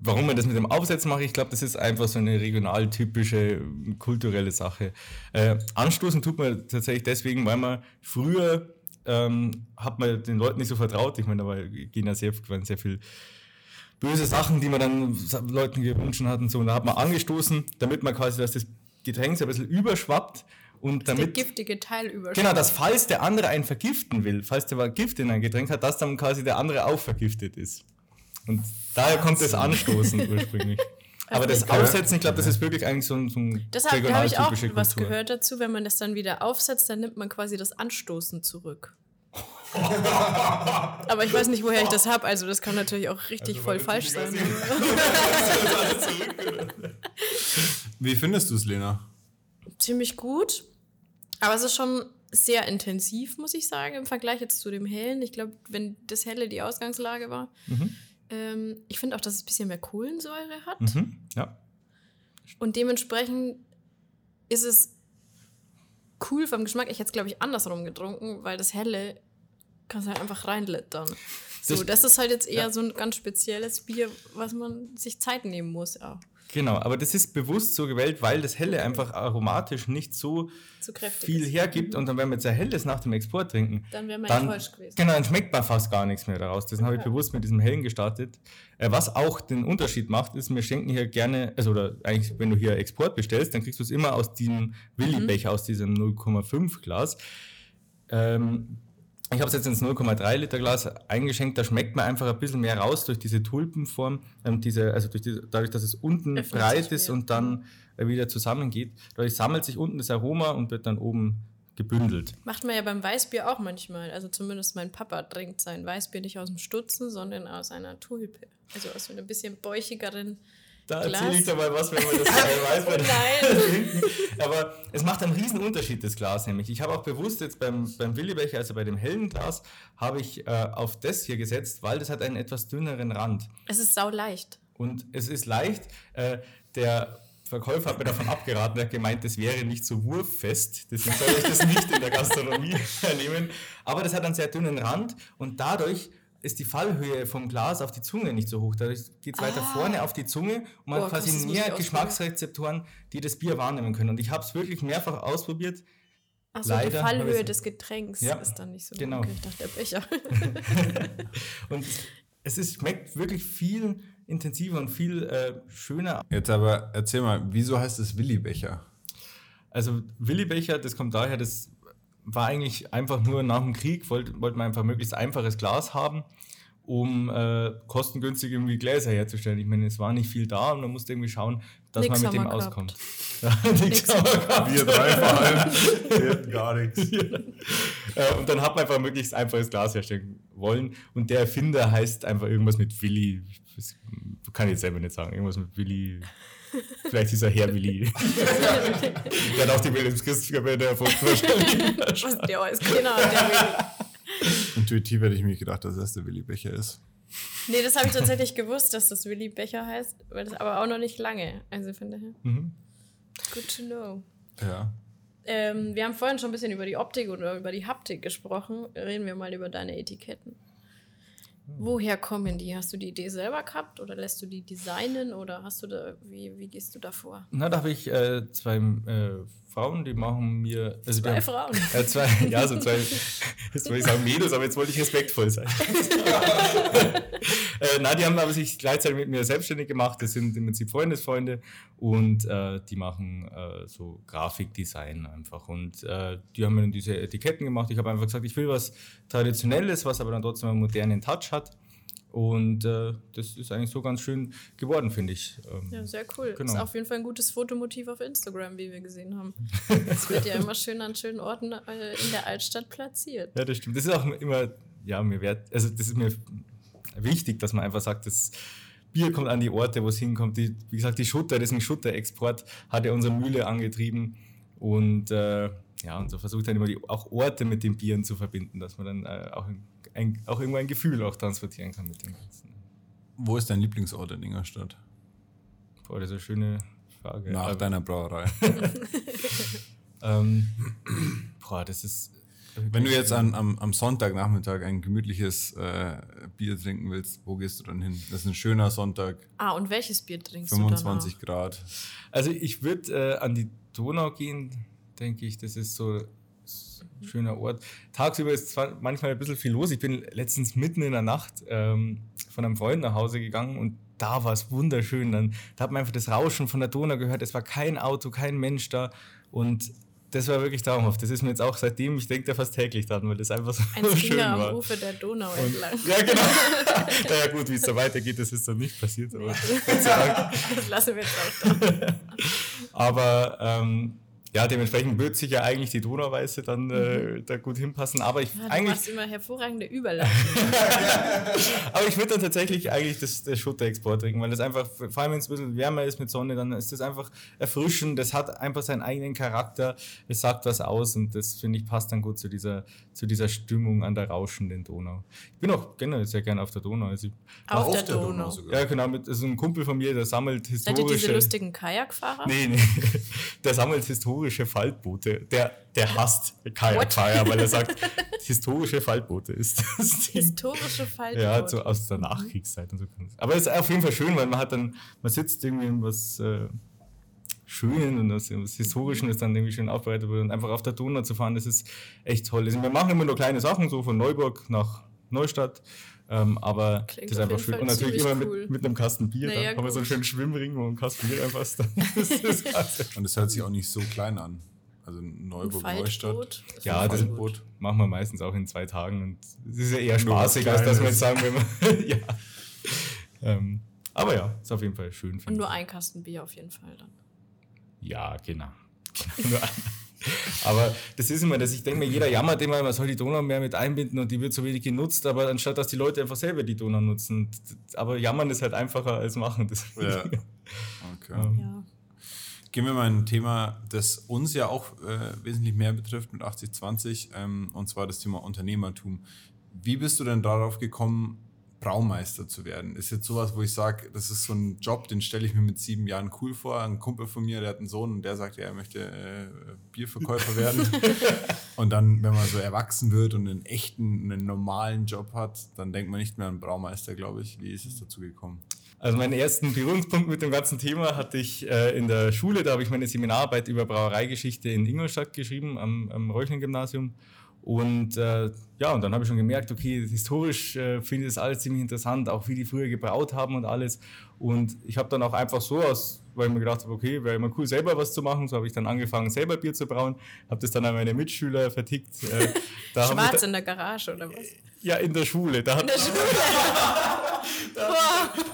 warum man das mit dem Aufsetzen macht, ich glaube, das ist einfach so eine regional typische kulturelle Sache. Äh, anstoßen tut man tatsächlich deswegen, weil man früher ähm, hat man den Leuten nicht so vertraut. Ich meine, da gehen ja sehr, waren sehr viel böse Sachen, die man dann Leuten gewünscht hat und so. Und da hat man angestoßen, damit man quasi, dass das Getränk so ein bisschen überschwappt und damit, der giftige Teil überschwappt. Genau, dass falls der andere einen vergiften will, falls der Gift in ein Getränk hat, dass dann quasi der andere auch vergiftet ist. Und daher kommt das Anstoßen ursprünglich. <laughs> Aber das Aufsetzen, ich glaube, das ist wirklich eigentlich so ein, so ein Deshalb habe ich auch Kultur. was gehört dazu, wenn man das dann wieder aufsetzt, dann nimmt man quasi das Anstoßen zurück. <laughs> Aber ich weiß nicht, woher ich das habe. Also das kann natürlich auch richtig also, voll falsch sein. <laughs> Wie findest du es, Lena? Ziemlich gut. Aber es ist schon sehr intensiv, muss ich sagen, im Vergleich jetzt zu dem Hellen. Ich glaube, wenn das Helle die Ausgangslage war. Mhm. Ähm, ich finde auch, dass es ein bisschen mehr Kohlensäure hat. Mhm. Ja. Und dementsprechend ist es cool vom Geschmack. Ich hätte es, glaube ich, andersrum getrunken, weil das Helle kannst du halt einfach reinlittern. So, das, das ist halt jetzt eher ja. so ein ganz spezielles Bier, was man sich Zeit nehmen muss auch. Genau, aber das ist bewusst so gewählt, weil das Helle einfach aromatisch nicht so viel ist. hergibt. Und dann, wenn wir jetzt ein Helles nach dem Export trinken, dann wäre man dann, falsch gewesen. Genau, dann schmeckt man fast gar nichts mehr daraus. Deswegen okay. habe ich bewusst mit diesem Hellen gestartet. Äh, was auch den Unterschied macht, ist, wir schenken hier gerne, also oder eigentlich, wenn du hier Export bestellst, dann kriegst du es immer aus diesem Willi-Becher, mhm. aus diesem 0,5 Glas. Ähm, ich habe es jetzt ins 0,3 Liter Glas eingeschenkt, da schmeckt man einfach ein bisschen mehr raus durch diese Tulpenform, ähm, diese, also durch die, dadurch, dass es unten Öffnet breit ist und dann äh, wieder zusammengeht. Dadurch sammelt sich unten das Aroma und wird dann oben gebündelt. Macht man ja beim Weißbier auch manchmal. Also zumindest mein Papa trinkt sein Weißbier nicht aus dem Stutzen, sondern aus einer Tulpe. Also aus einer bisschen bäuchigeren da erzähle ich dir mal was, wenn man das <laughs> weiß. oh <laughs> nein. <laughs> Aber es macht einen riesen Unterschied, das Glas nämlich. Ich habe auch bewusst jetzt beim, beim Willibecher, also bei dem hellen Glas, habe ich äh, auf das hier gesetzt, weil das hat einen etwas dünneren Rand. Es ist sau leicht. Und es ist leicht. Äh, der Verkäufer hat mir davon abgeraten, er hat gemeint, das wäre nicht so wurffest. Deswegen soll ich das nicht in der Gastronomie nehmen. Aber das hat einen sehr dünnen Rand und dadurch ist die Fallhöhe vom Glas auf die Zunge nicht so hoch. Dadurch geht es ah. weiter vorne auf die Zunge und man Boah, hat quasi mehr Geschmacksrezeptoren, die das Bier wahrnehmen können. Und ich habe es wirklich mehrfach ausprobiert. Achso, die Fallhöhe des Getränks ja, ist dann nicht so genau. Okay, ich dachte, der Becher. <laughs> und es ist, schmeckt wirklich viel intensiver und viel äh, schöner. Jetzt aber erzähl mal, wieso heißt es Willi-Becher? Also Willi-Becher, das kommt daher, das war eigentlich einfach nur nach dem Krieg, wollte wollt man einfach möglichst einfaches Glas haben, um äh, kostengünstig irgendwie Gläser herzustellen. Ich meine, es war nicht viel da und man musste irgendwie schauen, dass nix man mit dem auskommt. <laughs> Ja, nichts haben wir gehabt. Wir drei vor allem. Wir hatten gar nichts. <laughs> Ja. Äh, und dann hat man einfach möglichst einfaches Glas herstellen wollen. Und der Erfinder heißt einfach irgendwas mit Willi. Das kann ich jetzt selber nicht sagen. Irgendwas mit Willi. Vielleicht dieser Herr Willi. <laughs> der hat auch die Wilhelms Christkapelle erfunden. Was der ist, genau, der Willi. Intuitiv hätte ich mir gedacht, dass das der Willi Becher ist. Nee, das habe ich tatsächlich gewusst, dass das Willi Becher heißt, weil das aber auch noch nicht lange. Also von daher. Mhm. Good to know. Ja. Ähm, wir haben vorhin schon ein bisschen über die Optik oder über die Haptik gesprochen. Reden wir mal über deine Etiketten. Woher kommen die? Hast du die Idee selber gehabt oder lässt du die designen oder hast du da, wie, wie gehst du da vor? Na, da habe ich äh, zwei äh, Frauen, die machen mir. Also zwei haben, Frauen. <laughs> Äh, zwei, ja, so zwei. Jetzt wollte ich sagen Mädels, aber jetzt wollte ich respektvoll sein. <laughs> äh, nein, die haben aber sich gleichzeitig mit mir selbstständig gemacht. Das sind im Prinzip Freundesfreunde und äh, die machen äh, so Grafikdesign einfach. Und äh, die haben mir dann diese Etiketten gemacht. Ich habe einfach gesagt, ich will was Traditionelles, was aber dann trotzdem einen modernen Touch hat. Und äh, das ist eigentlich so ganz schön geworden, finde ich. Ähm, ja, sehr cool. Genau. Ist auf jeden Fall ein gutes Fotomotiv auf Instagram, wie wir gesehen haben. <laughs> Das wird ja immer schön an schönen Orten äh, in der Altstadt platziert. Ja, das stimmt. Das ist auch immer, ja, mir wert, also das ist mir wichtig, dass man einfach sagt, das Bier kommt an die Orte, wo es hinkommt. Die, wie gesagt, die Schutter, das ist ein Schutterexport, hat ja unsere Mühle angetrieben. Und äh, ja, und so versucht dann immer die, auch Orte mit den Bieren zu verbinden, dass man dann äh, auch in ein, auch irgendwo ein Gefühl auch transportieren kann mit dem Ganzen. Wo ist dein Lieblingsort in Ingolstadt? Boah, das ist eine schöne Frage. Nach Aber, deiner Brauerei. <laughs> ähm, boah, das ist. Wenn du jetzt an, am, am Sonntagnachmittag ein gemütliches äh, Bier trinken willst, wo gehst du dann hin? Das ist ein schöner Sonntag. Ah, und welches Bier trinkst 25 du 25 Grad. Also ich würde äh, an die Donau gehen, denke ich. Das ist so schöner Ort. Tagsüber ist zwar manchmal ein bisschen viel los. Ich bin letztens mitten in der Nacht ähm, von einem Freund nach Hause gegangen und da war es wunderschön. Dann, da hat man einfach das Rauschen von der Donau gehört. Es war kein Auto, kein Mensch da. Und das war wirklich traumhaft. Das ist mir jetzt auch seitdem, ich denke da fast täglich dran, weil das einfach so Ein <laughs> schön am war. Ufer der Donau und, entlang. Ja, genau. <laughs> <laughs> naja, gut, wie es da weitergeht, das ist dann nicht passiert. Aber das lassen wir jetzt auch da. aber ähm, ja, dementsprechend wird sich ja eigentlich die Donauweiße dann äh, mhm. da gut hinpassen. Aber ich ja, du eigentlich. machst immer hervorragende Überleitungen. <laughs> aber ich würde dann tatsächlich eigentlich das, das Schutterexport trinken, weil das einfach, vor allem wenn es ein bisschen wärmer ist mit Sonne, dann ist das einfach erfrischend. Das hat einfach seinen eigenen Charakter. Es sagt was aus und das finde ich passt dann gut zu dieser, zu dieser Stimmung an der rauschenden Donau. Ich bin auch generell sehr gerne auf der Donau. Also auf, auf der, der, Donau. Donau ja, genau. Mit, also ein Kumpel von mir, der sammelt historische. Seid ihr diese lustigen Kajakfahrer? Nee, nee. <laughs> Der sammelt historische historische Faltboote. Der, der hasst Kajakfahrer, weil er sagt, <laughs> historische Faltboote ist das Historische Faltboote? Ja, so aus der Nachkriegszeit und so. Aber es ist auf jeden Fall schön, weil man hat dann, man sitzt irgendwie in was äh, Schönen und das, was Historischen ist dann irgendwie schön aufbereitet wird und einfach auf der Donau zu fahren, das ist echt toll. Also wir machen immer nur kleine Sachen, so von Neuburg nach Neustadt. Ähm, aber Klingt das ist einfach schön. Und natürlich immer cool. mit, mit einem Kasten Bier. Naja, dann haben wir so einen schönen Schwimmring, wo ein Kasten Bier reinpasst. <laughs> das ist klasse. Und das hört sich auch nicht so klein an. Also Neuburg, Neustadt. Das ja, das Boot machen wir meistens auch in zwei Tagen. Und es ist ja eher spaßig, als dass wir jetzt sagen, wenn wir. <laughs> ja. Ähm, aber ja, ist auf jeden Fall schön. Und nur ein Kasten Bier auf jeden Fall dann. Ja, genau. <laughs> nur ein. Aber das ist immer, dass ich denke mir, jeder jammert immer, man soll die Donau mehr mit einbinden und die wird so wenig genutzt, aber anstatt dass die Leute einfach selber die Donau nutzen. Aber jammern ist halt einfacher als machen. Das ja. Okay. Ja. Gehen wir mal ein Thema, das uns ja auch äh, wesentlich mehr betrifft mit 8020, ähm, und zwar das Thema Unternehmertum. Wie bist du denn darauf gekommen, Braumeister zu werden. Ist jetzt sowas, wo ich sage, das ist so ein Job, den stelle ich mir mit sieben Jahren cool vor. Ein Kumpel von mir, der hat einen Sohn und der sagt, ja, er möchte äh, Bierverkäufer werden. <laughs> und dann, wenn man so erwachsen wird und einen echten, einen normalen Job hat, dann denkt man nicht mehr an Braumeister, glaube ich. Wie ist es dazu gekommen? Also meinen ersten Berührungspunkt mit dem ganzen Thema hatte ich äh, in der Schule. Da habe ich meine Seminararbeit über Brauereigeschichte in Ingolstadt geschrieben, am, am Reuchlin-Gymnasium. Und äh, ja, und dann habe ich schon gemerkt, okay, historisch äh, finde ich das alles ziemlich interessant, auch wie die früher gebraut haben und alles. Und ich habe dann auch einfach so aus, weil ich mir gedacht habe, okay, wäre immer cool, selber was zu machen. So habe ich dann angefangen, selber Bier zu brauen, habe das dann an meine Mitschüler vertickt. Äh, <laughs> Schwarz in der Garage oder was? Ja, in der Schule. Da in der Schule. <laughs>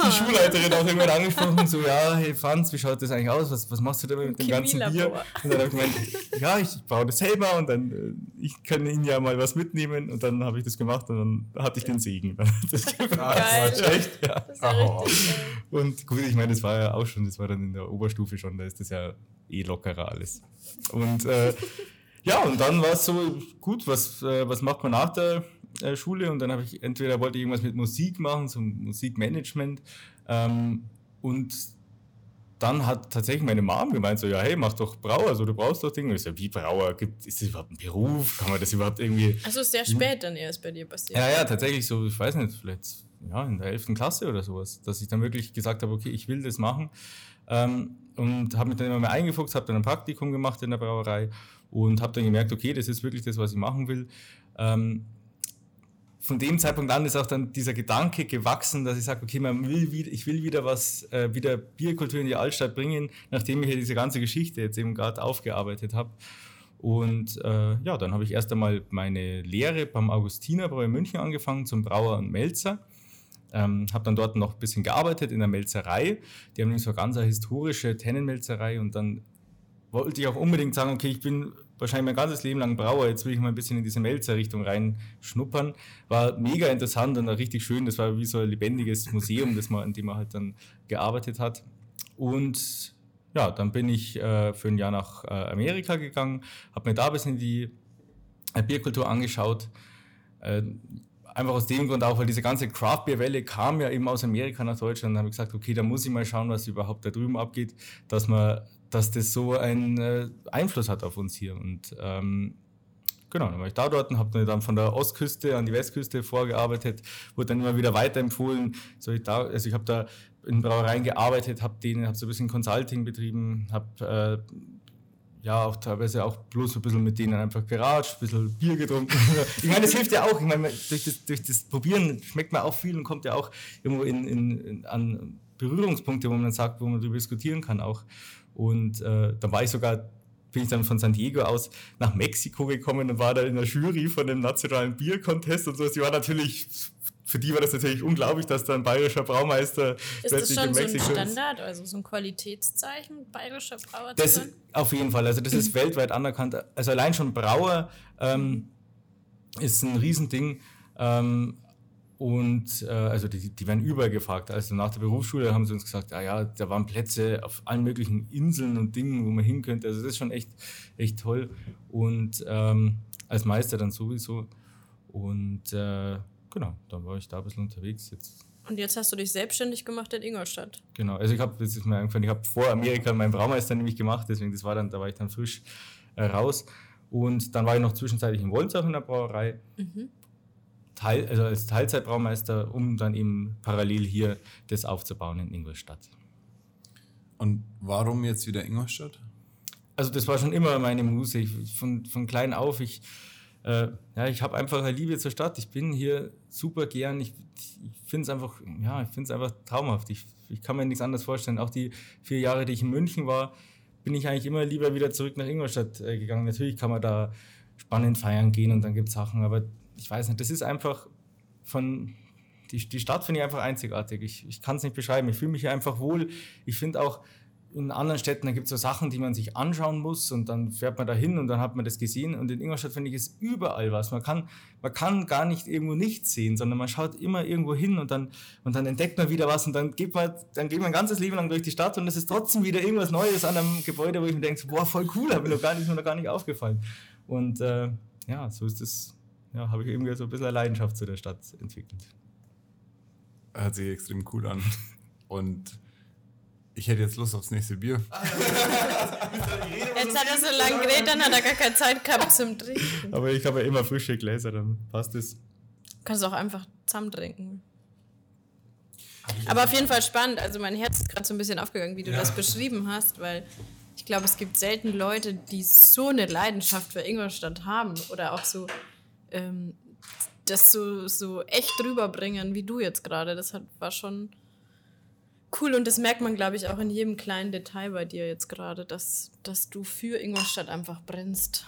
die Schulleiterin auch irgendwann angesprochen, so, ja, hey Franz, wie schaut das eigentlich aus? Was, was machst du da mit dem ganzen Bier? Und dann habe ich gemeint, ja, ich baue das selber und dann, äh, ich kann Ihnen ja mal was mitnehmen. Und dann habe ich das gemacht und dann hatte ich den Segen. <laughs> Das, war echt, ja. Das war und gut, ich meine, das war ja auch schon, das war dann in der Oberstufe schon, da ist das ja eh lockerer alles. Und äh, <laughs> ja, und dann war es so, gut, was, äh, was macht man nach der äh, Schule und dann habe ich entweder wollte ich irgendwas mit Musik machen, so Musikmanagement ähm, und dann hat tatsächlich meine Mom gemeint, so, ja, hey, mach doch Brauer, also du brauchst doch Dinge. Ich so, wie Brauer? Gibt, ist das überhaupt ein Beruf? Kann man das überhaupt irgendwie... Also sehr spät dann erst bei dir passiert. Ja, ja, tatsächlich so, ich weiß nicht, vielleicht ja, in der 11. Klasse oder sowas, dass ich dann wirklich gesagt habe, okay, ich will das machen. Ähm, und habe mich dann immer mehr eingefuchst, habe dann ein Praktikum gemacht in der Brauerei und habe dann gemerkt, okay, das ist wirklich das, was ich machen will. Ähm, von dem Zeitpunkt an ist auch dann dieser Gedanke gewachsen, dass ich sage, okay, man will wieder, ich will wieder was, äh, wieder Bierkultur in die Altstadt bringen, nachdem ich ja diese ganze Geschichte jetzt eben gerade aufgearbeitet habe. Und äh, ja, dann habe ich erst einmal meine Lehre beim Augustinerbräu in München angefangen zum Brauer und Melzer. Ähm, habe dann dort noch ein bisschen gearbeitet in der Melzerei. Die haben nämlich so eine ganz historische Tennenmelzerei und dann wollte ich auch unbedingt sagen, okay, ich bin wahrscheinlich mein ganzes Leben lang Brauer, jetzt will ich mal ein bisschen in diese Melzer-Richtung reinschnuppern. War mega interessant und richtig schön. Das war wie so ein lebendiges Museum, das man, an dem man halt dann gearbeitet hat. Und ja, dann bin ich äh, für ein Jahr nach äh, Amerika gegangen, habe mir da ein bisschen die Bierkultur angeschaut. Äh, einfach aus dem Grund auch, weil diese ganze Craft-Bier-Welle kam ja eben aus Amerika nach Deutschland. Da habe ich gesagt, okay, da muss ich mal schauen, was überhaupt da drüben abgeht, dass man dass das so einen äh, Einfluss hat auf uns hier. Und ähm, genau, dann war ich da dort und habe dann von der Ostküste an die Westküste vorgearbeitet, wurde dann immer wieder weiterempfohlen. So ich da, also ich habe da in Brauereien gearbeitet, habe denen, habe so ein bisschen Consulting betrieben, habe äh, ja auch teilweise auch bloß ein bisschen mit denen einfach geratscht, ein bisschen Bier getrunken. <laughs> ich meine, das hilft ja auch. Ich meine, durch das, durch das Probieren schmeckt man auch viel und kommt ja auch irgendwo in, in, in an Berührungspunkte, wo man sagt, wo man darüber diskutieren kann auch. Und äh, da war ich sogar bin ich dann von San Diego aus nach Mexiko gekommen und war da in der Jury von dem nationalen Biercontest und so. Sie war natürlich, für die war das natürlich unglaublich, dass da ein bayerischer Braumeister Ist das schon so ein Standard, also so ein Qualitätszeichen, bayerischer Brauer das, zu? Auf jeden Fall, also das ist <clears throat> weltweit anerkannt. Also allein schon Brauer ähm, ist ein Riesending. Ähm, und äh, also die, die werden überall gefragt. Also nach der Berufsschule haben sie uns gesagt, ja, ja, da waren Plätze auf allen möglichen Inseln und Dingen, wo man hin könnte. Also das ist schon echt, echt toll. Und ähm, als Meister dann sowieso. Und äh, genau, dann war ich da ein bisschen unterwegs. Jetzt und jetzt hast du dich selbstständig gemacht in Ingolstadt. Genau, also ich habe, das ist mir eingefallen, ich habe vor Amerika meinen Braumeister nämlich gemacht, deswegen das war dann, da war ich dann frisch äh, raus. Und dann war ich noch zwischenzeitlich in Wolzach in der Brauerei. Mhm. Teil, also als Teilzeitbraumeister, um dann eben parallel hier das aufzubauen in Ingolstadt. Und warum jetzt wieder Ingolstadt? Also das war schon immer meine Muse. Ich, von, von klein auf, ich, äh, ja, ich habe einfach eine Liebe zur Stadt. Ich bin hier super gern. Ich, ich finde es einfach, ja, ich finde es einfach traumhaft. Ich, ich kann mir nichts anderes vorstellen. Auch die vier Jahre, die ich in München war, bin ich eigentlich immer lieber wieder zurück nach Ingolstadt äh, gegangen. Natürlich kann man da spannend feiern gehen und dann gibt es Sachen, aber ich weiß nicht, das ist einfach von, die, die Stadt finde ich einfach einzigartig. Ich, ich kann es nicht beschreiben. Ich fühle mich hier einfach wohl. Ich finde auch, in anderen Städten, da gibt es so Sachen, die man sich anschauen muss und dann fährt man da hin und dann hat man das gesehen. Und in Ingolstadt finde ich es überall was. Man kann, man kann gar nicht irgendwo nichts sehen, sondern man schaut immer irgendwo hin und dann, und dann entdeckt man wieder was und dann geht man, dann geht man ein ganzes Leben lang durch die Stadt und es ist trotzdem wieder irgendwas Neues an einem Gebäude, wo ich mir denke, boah, voll cool, mir noch mir noch gar nicht aufgefallen. Und äh, ja, so ist es ja, habe ich irgendwie so ein bisschen Leidenschaft zu der Stadt entwickelt. Hört sich extrem cool an. Und ich hätte jetzt Lust aufs nächste Bier. <laughs> jetzt hat er so lange geredet, dann hat er gar keine Zeit gehabt zum Trinken. Aber ich habe ja immer frische Gläser, dann passt es. Du kannst auch einfach zusammen trinken. Aber auf jeden Fall spannend. Also mein Herz ist gerade so ein bisschen aufgegangen, wie du ja. das beschrieben hast, weil ich glaube, es gibt selten Leute, die so eine Leidenschaft für Ingolstadt haben oder auch so ähm, das so, so echt rüberbringen, wie du jetzt gerade. Das hat, war schon cool und das merkt man, glaube ich, auch in jedem kleinen Detail bei dir jetzt gerade, dass, dass du für Ingolstadt einfach brennst.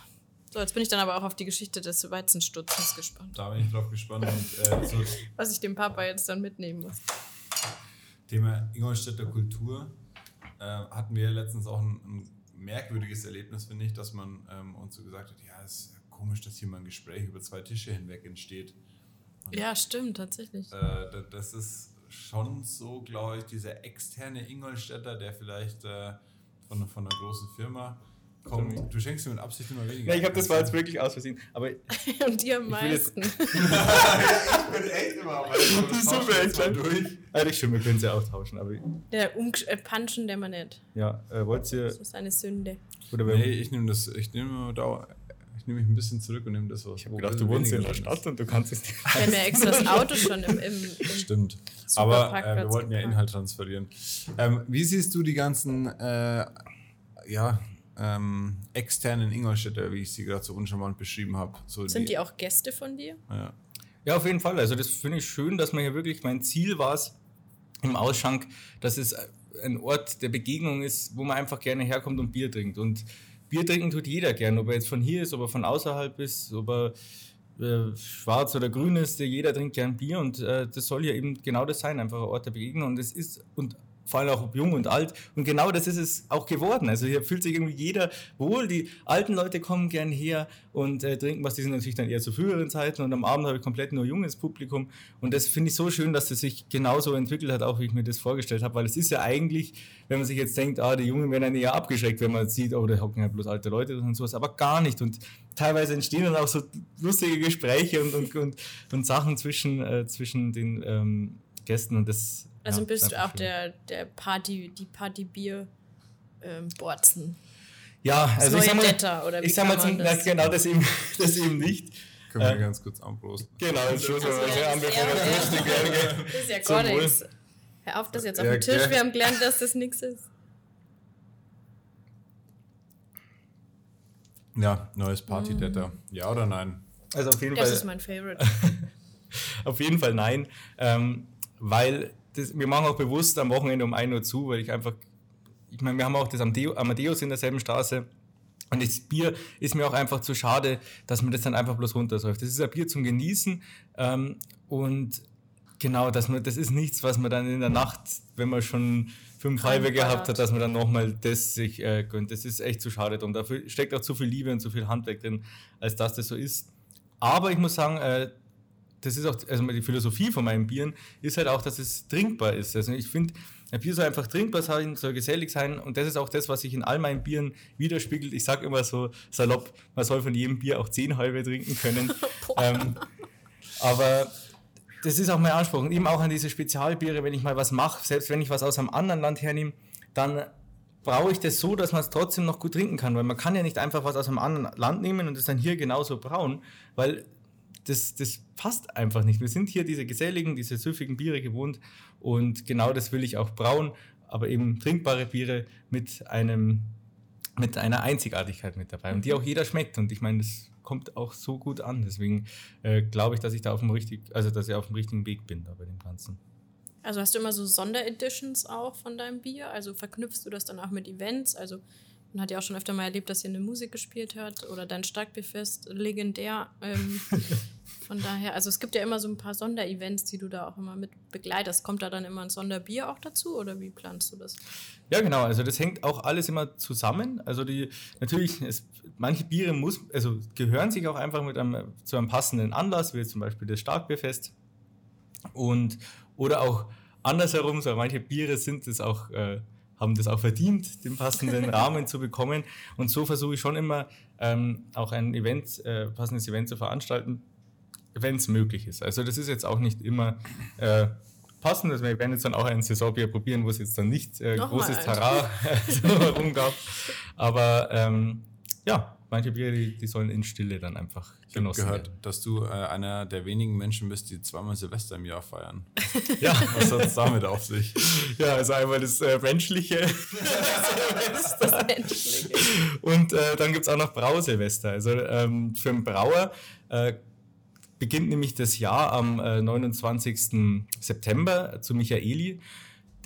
So, jetzt bin ich dann aber auch auf die Geschichte des Weizenstutzes gespannt. Da bin ich drauf gespannt. Und, äh, so <laughs> Was ich dem Papa jetzt dann mitnehmen muss. Thema Ingolstädter Kultur äh, hatten wir letztens auch ein, ein merkwürdiges Erlebnis, finde ich, dass man ähm, uns so gesagt hat, ja, es komisch, dass hier mal ein Gespräch über zwei Tische hinweg entsteht. Und ja, stimmt, tatsächlich. Äh, das ist schon so, glaube ich, dieser externe Ingolstädter, der vielleicht äh, von, von einer großen Firma kommt. Du schenkst mir mit Absicht immer weniger. Ja, ich habe das war jetzt wirklich aus Versehen. Aber <laughs> Und die am meisten. <laughs> ich bin echt immer am meisten. <laughs> Super echt durch. Eigentlich schon, wir können sie austauschen. Aber der Umpanschen, der man nicht. Ja, äh, wollt ihr. Das ist eine Sünde. Oder nee, ich nehme das, ich nehme da nehme ich ein bisschen zurück und nehme das, was. Ich habe gedacht, du wohnst in der Stadt ist. und du kannst es nicht. Wir haben ja extra das Auto schon im. im, im Stimmt. Aber äh, wir wollten ja Inhalt transferieren. Ähm, wie siehst du die ganzen äh, ja, ähm, externen Ingolstädter, wie ich sie gerade so uncharmant beschrieben habe? So Sind die, die, auch Gäste von dir? Ja. ja, auf jeden Fall. Also, das finde ich schön, dass man hier wirklich, mein Ziel war es im Ausschank, dass es ein Ort der Begegnung ist, wo man einfach gerne herkommt und Bier trinkt. Und Bier trinken tut jeder gern, ob er jetzt von hier ist, ob er von außerhalb ist, ob er äh, schwarz oder grün ist, jeder trinkt gern Bier und äh, das soll ja eben genau das sein, einfach ein Ort der Begegnung. Und es ist und vor allem auch jung und alt. Und genau das ist es auch geworden. Also hier fühlt sich irgendwie jeder wohl. Die alten Leute kommen gern her und äh, trinken was. Die sind natürlich dann eher zu früheren Zeiten und am Abend habe ich komplett nur junges Publikum. Und das finde ich so schön, dass das sich genauso entwickelt hat, auch wie ich mir das vorgestellt habe. Weil es ist ja eigentlich, wenn man sich jetzt denkt, ah, die Jungen werden dann eher abgeschreckt, wenn man sieht, oh, da hocken ja bloß alte Leute und sowas. Aber gar nicht. Und teilweise entstehen dann auch so lustige Gespräche und, und, und, und Sachen zwischen, äh, zwischen den ähm, Gästen. Und das also ja, bist du auch der, der Party, die Partybier ähm, Borzen. Ja, also ich sag mal, oder wie ich sag mal zum, das? genau das eben, <laughs> das eben nicht. Können wir äh, ganz kurz anprosten. Genau, das ist also, ja, an, bevor wir richtig. Das ist ja gar nichts. Hör auf, das jetzt auf ja, dem Tisch. Wir haben gelernt, dass das nichts ist. Ja, neues Party-Detter. Mm. Ja oder nein? Also auf jeden das Fall. Das ist mein Favorite. <laughs> auf jeden Fall nein. Ähm, weil das, wir machen auch bewusst am Wochenende um 1 Uhr zu, weil ich einfach, ich meine, wir haben auch das Amadeus in derselben Straße. Und das Bier ist mir auch einfach zu schade, dass man das dann einfach bloß runtersäuft. Das ist ein Bier zum Genießen. Ähm, und genau, dass man, das ist nichts, was man dann in der Nacht, wenn man schon fünf halbe gehabt hat, dass man dann nochmal das sich äh, gönnt. Das ist echt zu schade drum. Dafür steckt auch zu viel Liebe und zu viel Handwerk drin, als dass das so ist. Aber ich muss sagen, äh, das ist auch, also die Philosophie von meinen Bieren ist halt auch, dass es trinkbar ist. Also ich finde, ein Bier soll einfach trinkbar sein, soll gesellig sein und das ist auch das, was sich in all meinen Bieren widerspiegelt. Ich sage immer so salopp, man soll von jedem Bier auch zehn halbe trinken können. <laughs> ähm, aber das ist auch mein Anspruch. Und eben auch an diese Spezialbiere, wenn ich mal was mache, selbst wenn ich was aus einem anderen Land hernehme, dann brauche ich das so, dass man es trotzdem noch gut trinken kann. Weil man kann ja nicht einfach was aus einem anderen Land nehmen und es dann hier genauso brauen, weil das, das passt einfach nicht. Wir sind hier diese geselligen, diese süffigen Biere gewohnt und genau das will ich auch brauen, aber eben trinkbare Biere mit einem mit einer Einzigartigkeit mit dabei und die auch jeder schmeckt und ich meine, das kommt auch so gut an. Deswegen äh, glaube ich, dass ich da auf dem richtig, also dass ich auf dem richtigen Weg bin da bei dem Ganzen. Also hast du immer so Sondereditions auch von deinem Bier? Also verknüpfst du das dann auch mit Events? Also man hat ja auch schon öfter mal erlebt, dass ihr eine Musik gespielt hat oder dein Starkbierfest, legendär. Ähm, <laughs> von daher, also es gibt ja immer so ein paar Sonderevents, die du da auch immer mit begleitest. Kommt da dann immer ein Sonderbier auch dazu oder wie planst du das? Ja, genau. Also das hängt auch alles immer zusammen. Also die natürlich, es, manche Biere muss, also gehören sich auch einfach mit einem, zu einem passenden Anlass, wie zum Beispiel das Starkbierfest. Und oder auch andersherum, so manche Biere sind es auch. Äh, haben das auch verdient, den passenden <laughs> Rahmen zu bekommen. Und so versuche ich schon immer ähm, auch ein Event, äh, passendes Event zu veranstalten, wenn es möglich ist. Also das ist jetzt auch nicht immer äh, passend. Also wir werden jetzt dann auch ein Saisonbier probieren, wo es jetzt dann nicht äh, großes Terrain <laughs> herum gab. Aber ähm, ja, manche Biere, die, die, sollen in Stille dann einfach ich genossen gehört, werden. dass du äh, einer der wenigen Menschen bist, die zweimal Silvester im Jahr feiern. <laughs> ja, was hat es damit auf sich? <laughs> Ja, also einmal das äh, Menschliche. <laughs> das Menschliche. Und äh, dann gibt es auch noch Brausilvester. Also ähm, für einen Brauer äh, beginnt nämlich das Jahr am 29. Äh, September zu Michaeli.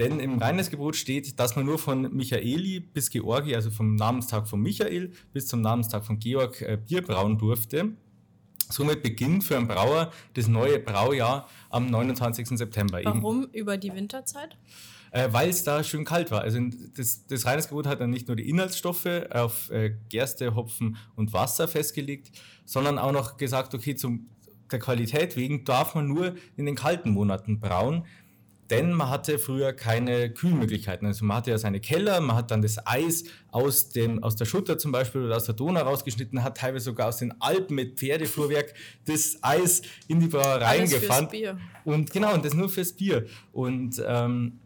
Denn im Reinheitsgebot steht, dass man nur von Michaeli bis Georgi, also vom Namenstag von Michael bis zum Namenstag von Georg, äh, Bier brauen durfte. Somit beginnt für einen Brauer das neue Braujahr am 29. September. Warum eben. über die Winterzeit? Äh, Weil es da schön kalt war. Also das, das Reinheitsgebot hat dann nicht nur die Inhaltsstoffe auf äh, Gerste, Hopfen und Wasser festgelegt, sondern auch noch gesagt, okay, zum, der Qualität wegen darf man nur in den kalten Monaten brauen denn man hatte früher keine Kühlmöglichkeiten. Also man hatte ja seine Keller, man hat dann das Eis aus, dem, aus der Schutter zum Beispiel oder aus der Donau rausgeschnitten, hat teilweise sogar aus den Alpen mit Pferdefuhrwerk das Eis in die Brauereien gefahren. Und genau, und das nur fürs Bier. Und ähm,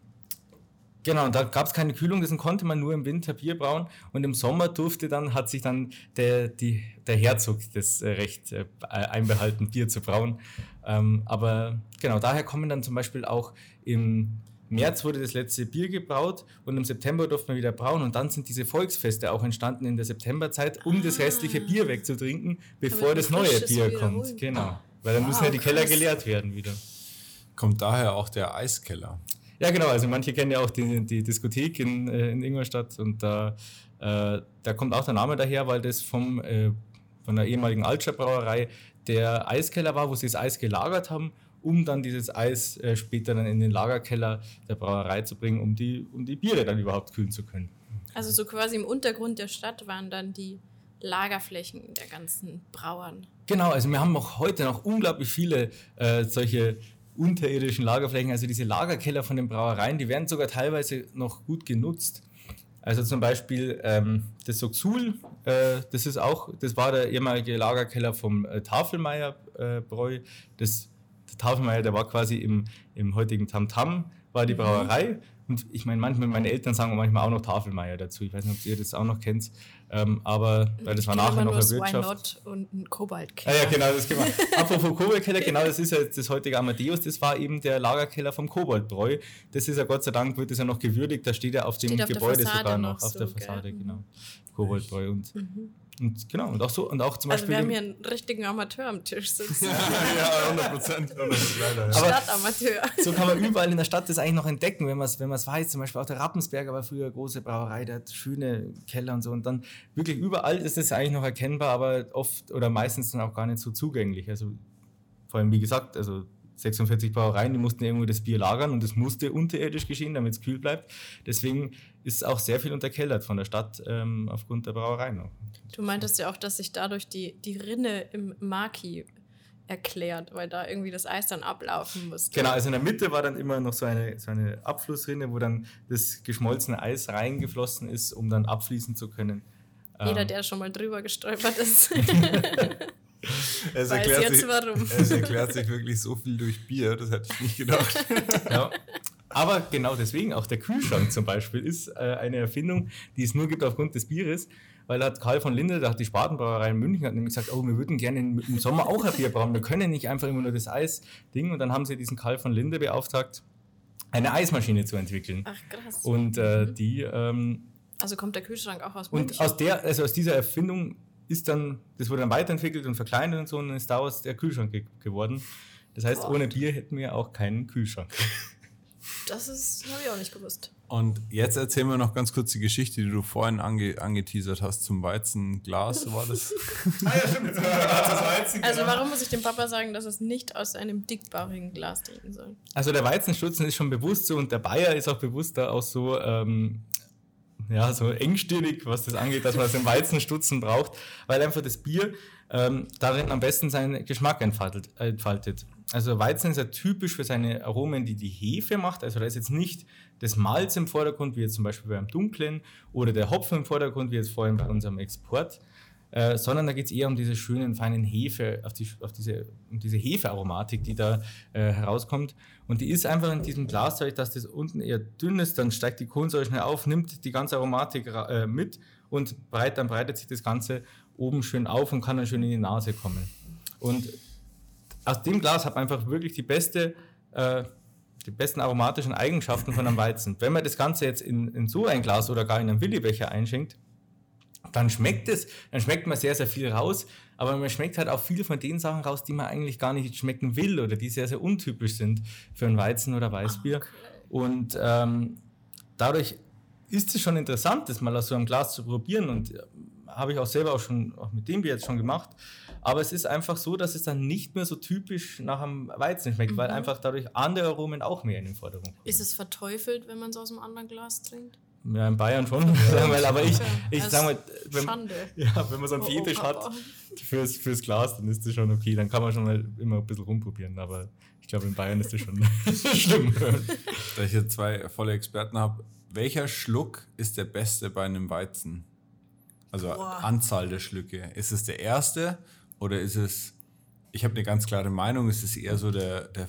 Genau, und da gab es keine Kühlung, deswegen konnte man nur im Winter Bier brauen und im Sommer durfte dann, hat sich dann der, die, der Herzog das äh, Recht äh, einbehalten, Bier zu brauen. Ähm, aber genau, daher kommen dann zum Beispiel auch im März wurde das letzte Bier gebraut und im September durfte man wieder brauen und dann sind diese Volksfeste auch entstanden in der Septemberzeit, um ah. das restliche Bier wegzutrinken, bevor das neue Bier kommt. Genau, weil dann wow, müssen ja die krass. Keller geleert werden wieder. Kommt daher auch der Eiskeller. Ja, genau. Also manche kennen ja auch die, die Diskothek in, äh, in Ingolstadt und da, äh, da kommt auch der Name daher, weil das vom, äh, von der ehemaligen Altscher Brauerei der Eiskeller war, wo sie das Eis gelagert haben, um dann dieses Eis äh, später dann in den Lagerkeller der Brauerei zu bringen, um die, um die Biere dann überhaupt kühlen zu können. Also so quasi im Untergrund der Stadt waren dann die Lagerflächen der ganzen Brauern. Genau, also wir haben auch heute noch unglaublich viele äh, solche unterirdischen Lagerflächen, also diese Lagerkeller von den Brauereien, die werden sogar teilweise noch gut genutzt. Also zum Beispiel ähm, das Soxul, äh, das ist auch, das war der ehemalige Lagerkeller vom äh, Tafelmeier äh, Bräu. Das, der Tafelmeier, der war quasi im, im heutigen Tamtam, war die mhm. Brauerei Und ich meine, manchmal, meine Eltern sagen manchmal auch noch Tafelmeier dazu. Ich weiß nicht, ob ihr das auch noch kennt. Ähm, aber weil das war nachher noch eine Wirtschaft. und ein Kobaltkeller. Ah, ja, genau, das genau. <laughs> Apropos Kobaltkeller, genau, das ist ja das heutige Amadeus. Das war eben der Lagerkeller vom Kobaltbräu. Das ist ja Gott sei Dank, wird das ja noch gewürdigt. Da steht ja auf dem steht Gebäude sogar noch, auf so, der Fassade, gell? genau. Kobaltbräu. Und mhm. Und genau, und auch so, und auch zum also Beispiel. Wir haben hier einen richtigen Amateur am Tisch sitzen. <laughs> ja, 100 Prozent. <laughs> Ja. Stadtamateur. So kann man überall in der Stadt das eigentlich noch entdecken, wenn man es wenn weiß. Zum Beispiel auch der Rappensberger war früher eine große Brauerei, der hat schöne Keller und so. Und dann wirklich überall ist das eigentlich noch erkennbar, aber oft oder meistens dann auch gar nicht so zugänglich. Also vor allem, wie gesagt, also 46 Brauereien, die mussten irgendwie das Bier lagern und es musste unterirdisch geschehen, damit es kühl bleibt. Deswegen ist auch sehr viel unterkellert von der Stadt ähm, aufgrund der Brauereien. Noch. Du meintest ja auch, dass sich dadurch die, die Rinne im Maki erklärt, weil da irgendwie das Eis dann ablaufen musste. Genau, also in der Mitte war dann immer noch so eine, so eine Abflussrinne, wo dann das geschmolzene Eis reingeflossen ist, um dann abfließen zu können. Jeder, ähm, der schon mal drüber gestolpert ist. <laughs> es, erklärt sich, warum. es erklärt sich wirklich so viel durch Bier, das hätte ich nicht gedacht. <laughs> ja. Aber genau deswegen, auch der Kühlschrank zum Beispiel, ist äh, eine Erfindung, die es nur gibt aufgrund des Bieres. Weil hat Karl von Linde, der hat die Spatenbrauerei in München, hat nämlich gesagt, oh, wir würden gerne im Sommer auch ein Bier brauen. Wir können nicht einfach immer nur das Eis-Ding. Und dann haben sie diesen Karl von Linde beauftragt, eine Eismaschine zu entwickeln. Ach krass. Und äh, mhm. die... Ähm, also kommt der Kühlschrank auch aus München? Und aus, der, also aus dieser Erfindung ist dann, das wurde dann weiterentwickelt und verkleinert und so und ist daraus der Kühlschrank ge geworden. Das heißt, Boah. ohne Bier hätten wir auch keinen Kühlschrank. Das ist, habe ich auch nicht gewusst. Und jetzt erzählen wir noch ganz kurz die Geschichte, die du vorhin ange angeteasert hast zum Weizenglas. War das? <laughs> ah, ja, stimmt. <laughs> also, warum muss ich dem Papa sagen, dass es nicht aus einem dickbauchigen Glas trinken soll? Also, der Weizenstutzen ist schon bewusst so und der Bayer ist auch bewusst da auch so ähm, ja, so engstirnig, was das angeht, dass man so einen Weizenstutzen braucht, weil einfach das Bier ähm, darin am besten seinen Geschmack entfaltet, entfaltet. Also Weizen ist ja typisch für seine Aromen, die die Hefe macht. Also da ist jetzt nicht das Malz im Vordergrund, wie jetzt zum Beispiel beim Dunklen, oder der Hopfen im Vordergrund, wie jetzt vorhin bei unserem Export, äh, sondern da geht es eher um diese schönen, feinen Hefe, auf, die, auf diese, um diese Hefearomatik, die da äh, herauskommt. Und die ist einfach in diesem Glas, dadurch, dass das unten eher dünn ist, dann steigt die Kohlensäure schnell auf, nimmt die ganze Aromatik äh, mit und breit, dann breitet sich das Ganze oben schön auf und kann dann schön in die Nase kommen. Und aus dem Glas hat man einfach wirklich die beste äh, die besten aromatischen Eigenschaften von einem Weizen. Wenn man das Ganze jetzt in, in so ein Glas oder gar in einen Willibecher einschenkt, dann schmeckt es, dann schmeckt man sehr, sehr viel raus, aber man schmeckt halt auch viel von den Sachen raus, die man eigentlich gar nicht schmecken will oder die sehr, sehr untypisch sind für ein Weizen oder Weißbier. Okay. Und ähm, dadurch ist es schon interessant, das mal aus so einem Glas zu probieren und habe ich auch selber auch schon auch mit dem Bier jetzt schon gemacht. Aber es ist einfach so, dass es dann nicht mehr so typisch nach einem Weizen schmeckt, mhm. weil einfach dadurch andere Aromen auch mehr in den Vordergrund kommen. Ist es verteufelt, wenn man es aus einem anderen Glas trinkt? Ja, in Bayern schon. <laughs> Ja. Mal, aber ich, ich sag mal, wenn, Schande. <laughs> Ja, wenn man so einen oh, Fetisch oh, hat fürs, fürs Glas, dann ist das schon okay. Dann kann man schon mal immer ein bisschen rumprobieren. Aber ich glaube, in Bayern ist das schon <laughs> schlimm. Da ich hier zwei volle Experten habe, welcher Schluck ist der beste bei einem Weizen? Also Boah. Anzahl der Schlücke. Ist es der erste oder ist es, ich habe eine ganz klare Meinung, ist es eher so der, der,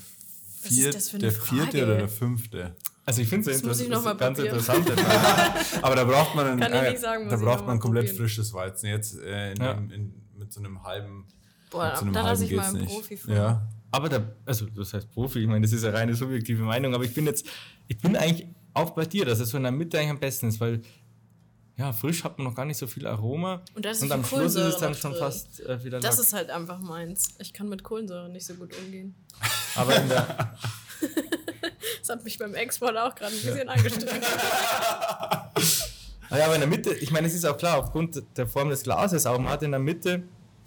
vier, der vierte oder der fünfte? Also ich finde es ganz interessant. <laughs> <laughs> Aber da braucht man, ein, äh, sagen, da braucht man komplett probieren. frisches Weizen. Jetzt äh, in, ja. in, in, mit so einem halben. Boah, so einem da lasse ich mal einen Profi vor. Ja. Aber da, also das heißt Profi, ich meine, das ist eine reine subjektive Meinung, aber ich bin jetzt, ich bin eigentlich auch bei dir, dass es so in der Mitte eigentlich am besten ist, weil ja, frisch hat man noch gar nicht so viel Aroma. Und, das ist und am Schluss ist es dann schon fast äh, wieder Das Lack. ist halt einfach meins. Ich kann mit Kohlensäure nicht so gut umgehen. <laughs> Aber in der, <laughs> Das hat mich beim Export auch gerade ein bisschen <laughs> ja. angestrengt. naja, aber in der Mitte, ich meine, es ist auch klar, aufgrund der Form des Glases, Aromat in der Mitte,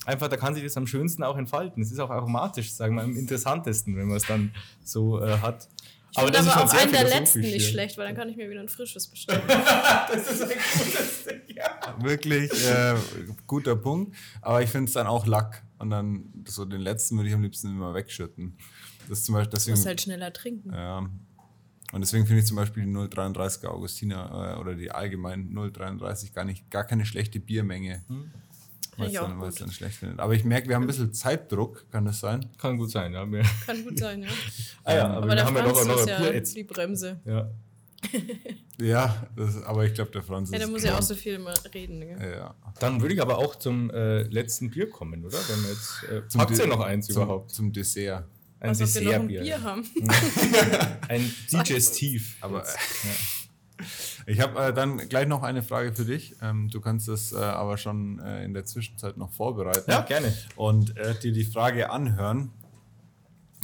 einfach, da kann sich das am schönsten auch entfalten. Es ist auch aromatisch, sagen wir, am interessantesten, wenn man es dann so äh, hat. Ich aber das aber ist auch einen der letzten nicht schlecht, weil dann kann ich mir wieder ein frisches bestellen. <laughs> das ist ein gutes Ding, ja. Wirklich äh, guter Punkt. Aber ich finde es dann auch Lack. Und dann so den letzten würde ich am liebsten immer wegschütten. Das ist zum Beispiel deswegen, du musst halt schneller trinken. Ja. Und deswegen finde ich zum Beispiel die 0,33er Augustiner äh, oder die allgemein 0,33 gar nicht, gar keine schlechte Biermenge. Hm. Weil dann, es dann schlecht findet. Aber ich merke, wir haben ein bisschen Zeitdruck, kann das sein? Kann gut sein, ja. Kann <laughs> gut sein, ja. ah, ja aber, aber wir haben ja noch, noch ja die Bremse. Ja. <laughs> ja, das, aber ich glaube, der Franz ja, ist. Ja, der muss ja auch so viel immer reden. Gell? Ja. Dann würde ich aber auch zum äh, letzten Bier kommen, oder? Wenn wir jetzt, äh, zum habt ihr noch eins zum, überhaupt? Zum Dessert. Ein also, Dessertbier. Bier haben. <laughs> ein Digestiv. Aber. Ja. Ich habe äh, dann gleich noch eine Frage für dich. Ähm, du kannst das äh, aber schon äh, in der Zwischenzeit noch vorbereiten. Ja, gerne. Und äh, dir die Frage anhören.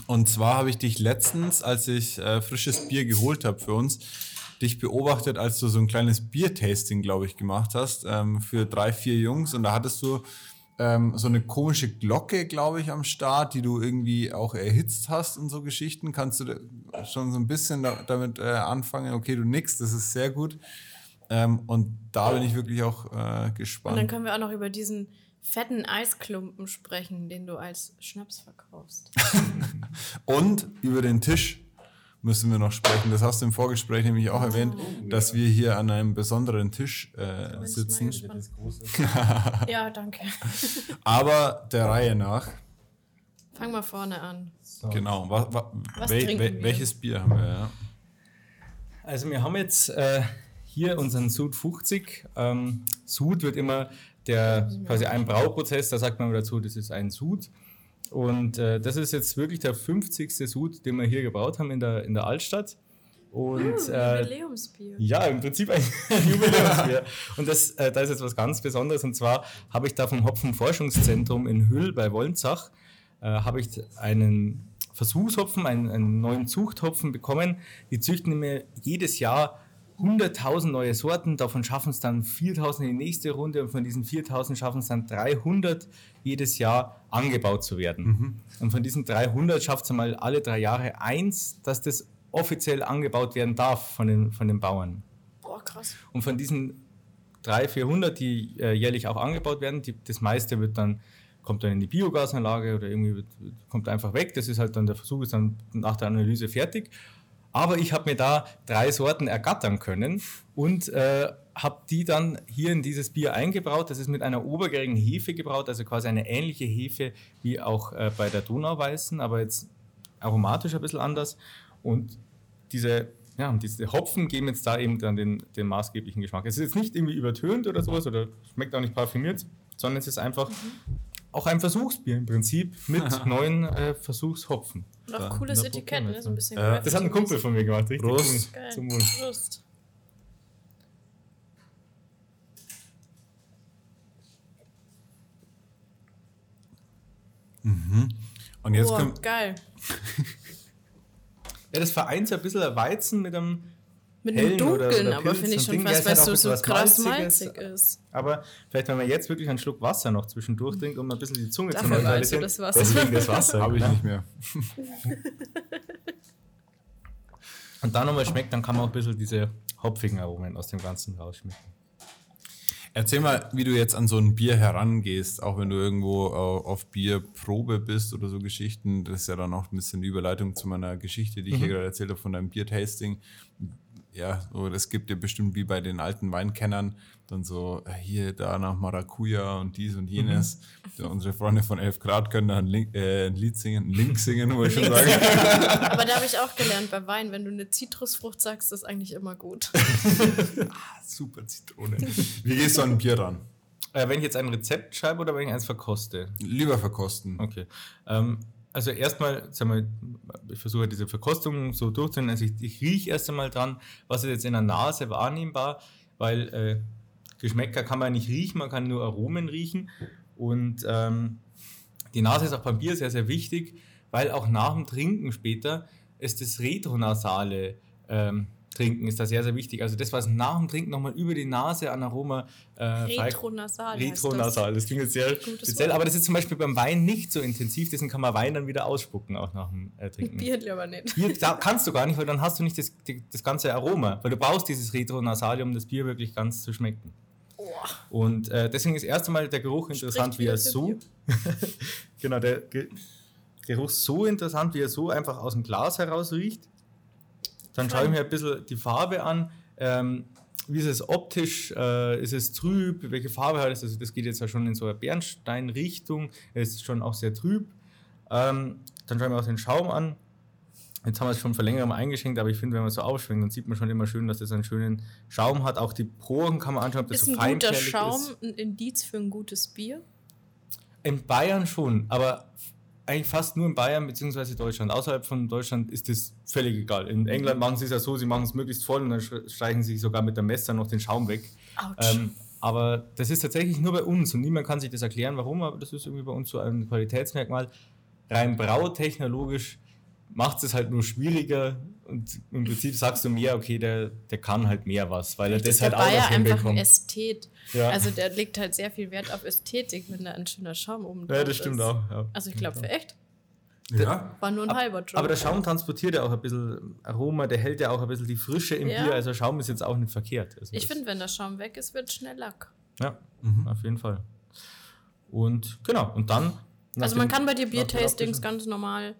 Und zwar habe ich dich letztens, als ich äh, frisches Bier geholt habe für uns, dich beobachtet, als du so ein kleines Biertasting, glaube ich, gemacht hast ähm, für drei, vier Jungs. Und da hattest du ähm, so eine komische Glocke, glaube ich, am Start, die du irgendwie auch erhitzt hast und so Geschichten. Kannst du schon so ein bisschen da, damit äh, anfangen? Okay, du nix, das ist sehr gut. Ähm, und da bin ich wirklich auch äh, gespannt. Und dann können wir auch noch über diesen fetten Eisklumpen sprechen, den du als Schnaps verkaufst. <laughs> und über den Tisch müssen wir noch sprechen. Das hast du im Vorgespräch nämlich auch erwähnt, oh, dass ja. wir hier an einem besonderen Tisch äh, sitzen. <laughs> ja, danke. Aber der Reihe nach. Fang mal vorne an. So. Genau. Was, was, was wel, wel, welches Bier haben wir? Ja? Also wir haben jetzt äh, hier unseren Sud 50. Ähm, Sud wird immer der quasi ein Brauprozess, da sagt man dazu, das ist ein Sud. Und äh, das ist jetzt wirklich der 50. Sud, den wir hier gebaut haben in der, in der Altstadt. Und, uh, äh, Jubiläumsbier. Ja, im Prinzip ein <laughs> Jubiläumsbier. und das, äh, da ist jetzt was ganz Besonderes. Und zwar habe ich da vom Hopfenforschungszentrum in Hüll bei Wolnzach äh, habe ich einen Versuchshopfen, einen, einen neuen Zuchthopfen bekommen. Die züchten mir jedes Jahr 100.000 neue Sorten, davon schaffen es dann 4.000 in die nächste Runde und von diesen 4.000 schaffen es dann 300 jedes Jahr angebaut zu werden. Mhm. Und von diesen 300 schafft es einmal alle drei Jahre eins, dass das offiziell angebaut werden darf von den, von den Bauern. Boah, krass. Und von diesen 300, 400, die äh, jährlich auch angebaut werden, die, das meiste wird dann kommt dann in die Biogasanlage oder irgendwie wird, kommt einfach weg. Das ist halt dann der Versuch ist dann nach der Analyse fertig. Aber ich habe mir da drei Sorten ergattern können und äh, habe die dann hier in dieses Bier eingebraut. Das ist mit einer obergärigen Hefe gebraut, also quasi eine ähnliche Hefe wie auch äh, bei der Donauweißen, aber jetzt aromatisch ein bisschen anders. Und diese, ja, diese Hopfen geben jetzt da eben dann den, den maßgeblichen Geschmack. Es ist jetzt nicht irgendwie übertönt oder sowas oder schmeckt auch nicht parfümiert, sondern es ist einfach mhm auch ein Versuchsbier im Prinzip mit <laughs> neuen äh, Versuchshopfen. Und auch cooles Etikett, ne? so ein bisschen. Äh, das hat ein Kumpel von mir gemacht, richtig? Prost. Geil. Zum Mund. Prost. Mhm. Und jetzt oh, kommt. Geil. ja, das vereint so ein bisschen Weizen mit einem mit einem dunklen, aber finde ich schon fast, weil es so, so krass malzig ist. Aber vielleicht, wenn man jetzt wirklich einen Schluck Wasser noch zwischendurch trinkt, um ein bisschen die Zunge Dafür zu neutralisieren. Das Wasser. Deswegen das Wasser. Habe ich nicht mehr. <laughs> Und dann nochmal schmeckt, dann kann man auch ein bisschen diese hopfigen Aromen aus dem Ganzen rausschmecken. Erzähl mal, wie du jetzt an so ein Bier herangehst, auch wenn du irgendwo auf Bierprobe bist oder so Geschichten. Das ist ja dann auch ein bisschen die Überleitung zu meiner Geschichte, die ich mhm. hier gerade erzählt habe von deinem Biertasting ja, so, das gibt ja bestimmt wie bei den alten Weinkennern dann so äh, hier, da nach Maracuja und dies und jenes. Mhm. Unsere Freunde von 11 Grad können da ein, Link, äh, ein Lied singen, ein Link singen, muss ich schon sagen. <laughs> Aber da habe ich auch gelernt bei Wein, wenn du eine Zitrusfrucht sagst, ist eigentlich immer gut. <laughs> ah, super Zitrone. Wie gehst du an ein Bier ran? Äh, wenn ich jetzt ein Rezept schreibe oder wenn ich eins verkoste? Lieber verkosten. Okay. Ähm, also erstmal, sag mal, ich versuche diese Verkostung so durchzunehmen. Also ich, ich rieche erst einmal dran, was ist jetzt in der Nase wahrnehmbar, weil äh, Geschmäcker kann man nicht riechen, man kann nur Aromen riechen. Und ähm, die Nase ist auch beim Bier sehr, sehr wichtig, weil auch nach dem Trinken später ist das Retronasale ähm, Trinken ist da sehr, sehr wichtig. Also das, was nach dem Trinken nochmal über die Nase an Aroma äh, Retronasal. Retronasal, das. das klingt jetzt sehr speziell, aber das ist zum Beispiel beim Wein nicht so intensiv, deswegen kann man Wein dann wieder ausspucken, auch nach dem äh, <laughs> Trinken. Bier aber nicht. Bier da kannst du gar nicht, weil dann hast du nicht das, das ganze Aroma, weil du brauchst dieses Retronasal, um das Bier wirklich ganz zu schmecken. Oh. Und äh, deswegen ist erst einmal der Geruch interessant, wie er so. <laughs> genau, der Ge Geruch so interessant, wie er so einfach aus dem Glas heraus riecht. Dann schaue ich mir ein bisschen die Farbe an. Ähm, wie ist es optisch? Äh, ist es trüb? Welche Farbe hat es? Also das geht jetzt ja schon in so eine Bernstein-Richtung. Es ist schon auch sehr trüb. Ähm, dann schauen wir auch den Schaum an. Jetzt haben wir es schon vor längerem eingeschenkt, aber ich finde, wenn man so aufschwenkt, dann sieht man schon immer schön, dass es einen schönen Schaum hat. Auch die Poren kann man anschauen, ob das ist so ein guter Schaum ist. ein Indiz für ein gutes Bier? In Bayern schon, aber eigentlich fast nur in Bayern bzw. Deutschland. Außerhalb von Deutschland ist das völlig egal. In England machen sie es ja so, sie machen es möglichst voll und dann streichen sie sogar mit dem Messer noch den Schaum weg. Ähm, aber das ist tatsächlich nur bei uns und niemand kann sich das erklären, warum, aber das ist irgendwie bei uns so ein Qualitätsmerkmal. Rein brautechnologisch macht es halt nur schwieriger und im Prinzip sagst du mehr, okay, der, der kann halt mehr was, weil er das, das halt auch noch hinbekommt. einfach ein Ästhet. Ja. Also der legt halt sehr viel Wert auf Ästhetik, wenn da ein schöner Schaum oben drauf Ja, das stimmt ist. auch. Ja. Also ich glaube für echt. Ja. War nur ein halber Job. Aber der Schaum transportiert ja auch ein bisschen Aroma, der hält ja auch ein bisschen die Frische im ja. Bier, also Schaum ist jetzt auch nicht verkehrt. Also ich finde, wenn der Schaum weg ist, wird schnell Lack. Ja, mhm. auf jeden Fall. Und genau, und dann. Also man kann bei dir Biertastings ganz normal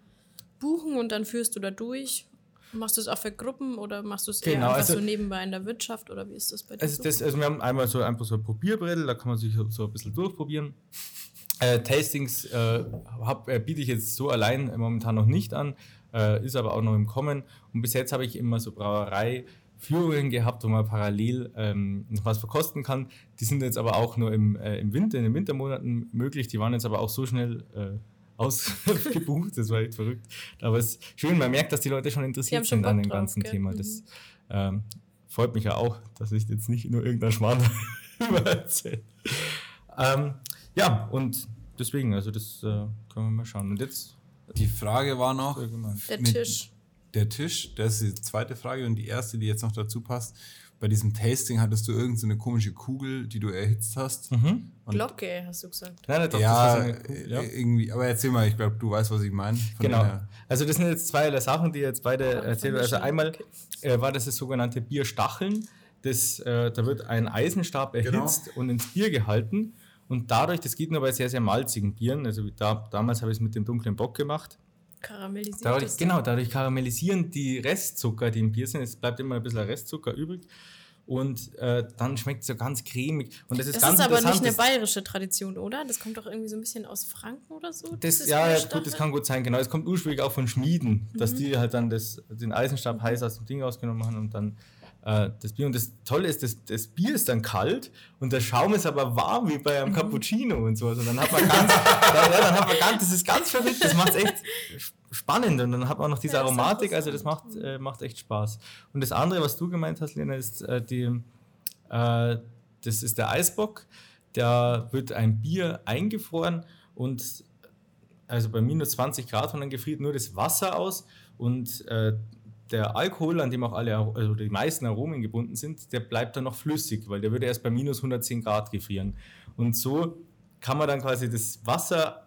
buchen und dann führst du da durch? Machst du es auch für Gruppen oder machst du es genau, eher einfach also, so nebenbei in der Wirtschaft oder wie ist das bei dir? Also, das, also wir haben einmal so einfach so ein Probierbrettel, da kann man sich so ein bisschen durchprobieren. Äh, Tastings äh, hab, äh, biete ich jetzt so allein momentan noch nicht an, äh, ist aber auch noch im Kommen. Und bis jetzt habe ich immer so Brauerei-Führungen gehabt, wo man parallel ähm, noch was verkosten kann. Die sind jetzt aber auch nur im, äh, im Winter, in den Wintermonaten möglich. Die waren jetzt aber auch so schnell ausgebucht. Das war echt verrückt. Aber es ist schön, man merkt, dass die Leute schon interessiert sind an dem ganzen drauf, Thema. Das mhm. ähm, freut mich ja auch, dass ich jetzt nicht nur irgendein Schmarrn <laughs> erzähle. Ähm, ja, und deswegen, also das äh, können wir mal schauen. Und jetzt. Die Frage war noch. Der Tisch. Der Tisch, das ist die zweite Frage und die erste, die jetzt noch dazu passt bei diesem Tasting hattest du irgendeine so komische Kugel, die du erhitzt hast. Mhm. Glocke, hast du gesagt. Nein, doch, ja, Kugel, ja, irgendwie, aber erzähl mal, ich glaube, du weißt, was ich meine. Genau. Also das sind jetzt zwei Sachen, die jetzt beide ja, erzählen. Also einmal äh, war das das sogenannte Bierstacheln. Das, äh, da wird ein Eisenstab genau. erhitzt genau. und ins Bier gehalten. Und dadurch, das geht nur bei sehr, sehr malzigen Bieren. Also da, damals habe ich es mit dem dunklen Bock gemacht. Karamellisiert. Dadurch, genau, dadurch karamellisieren die Restzucker, die im Bier sind. Es bleibt immer ein bisschen Restzucker übrig. Und äh, dann schmeckt es so ganz cremig. Und das ist, das ganz ist aber nicht eine bayerische Tradition, oder? Das kommt doch irgendwie so ein bisschen aus Franken oder so? Das, ja, ja gut, das kann gut sein. Genau, es kommt ursprünglich auch von Schmieden, mhm. dass die halt dann das, den Eisenstab heiß aus dem Ding rausgenommen haben und dann äh, das Bier. Und das Tolle ist, das, das Bier ist dann kalt und der Schaum ist aber warm wie bei einem mhm. Cappuccino und so. Also dann hat man ganz, <laughs> dann, ja, dann hat man ganz, das ist ganz verrückt, das macht echt spannend und dann hat man noch diese ja, Aromatik, also das macht, äh, macht echt Spaß. Und das andere, was du gemeint hast, Lena, ist äh, die, äh, das ist der Eisbock. Da wird ein Bier eingefroren und also bei minus 20 Grad und dann gefriert nur das Wasser aus und äh, der Alkohol, an dem auch alle, also die meisten Aromen gebunden sind, der bleibt dann noch flüssig, weil der würde erst bei minus 110 Grad gefrieren. Und so kann man dann quasi das Wasser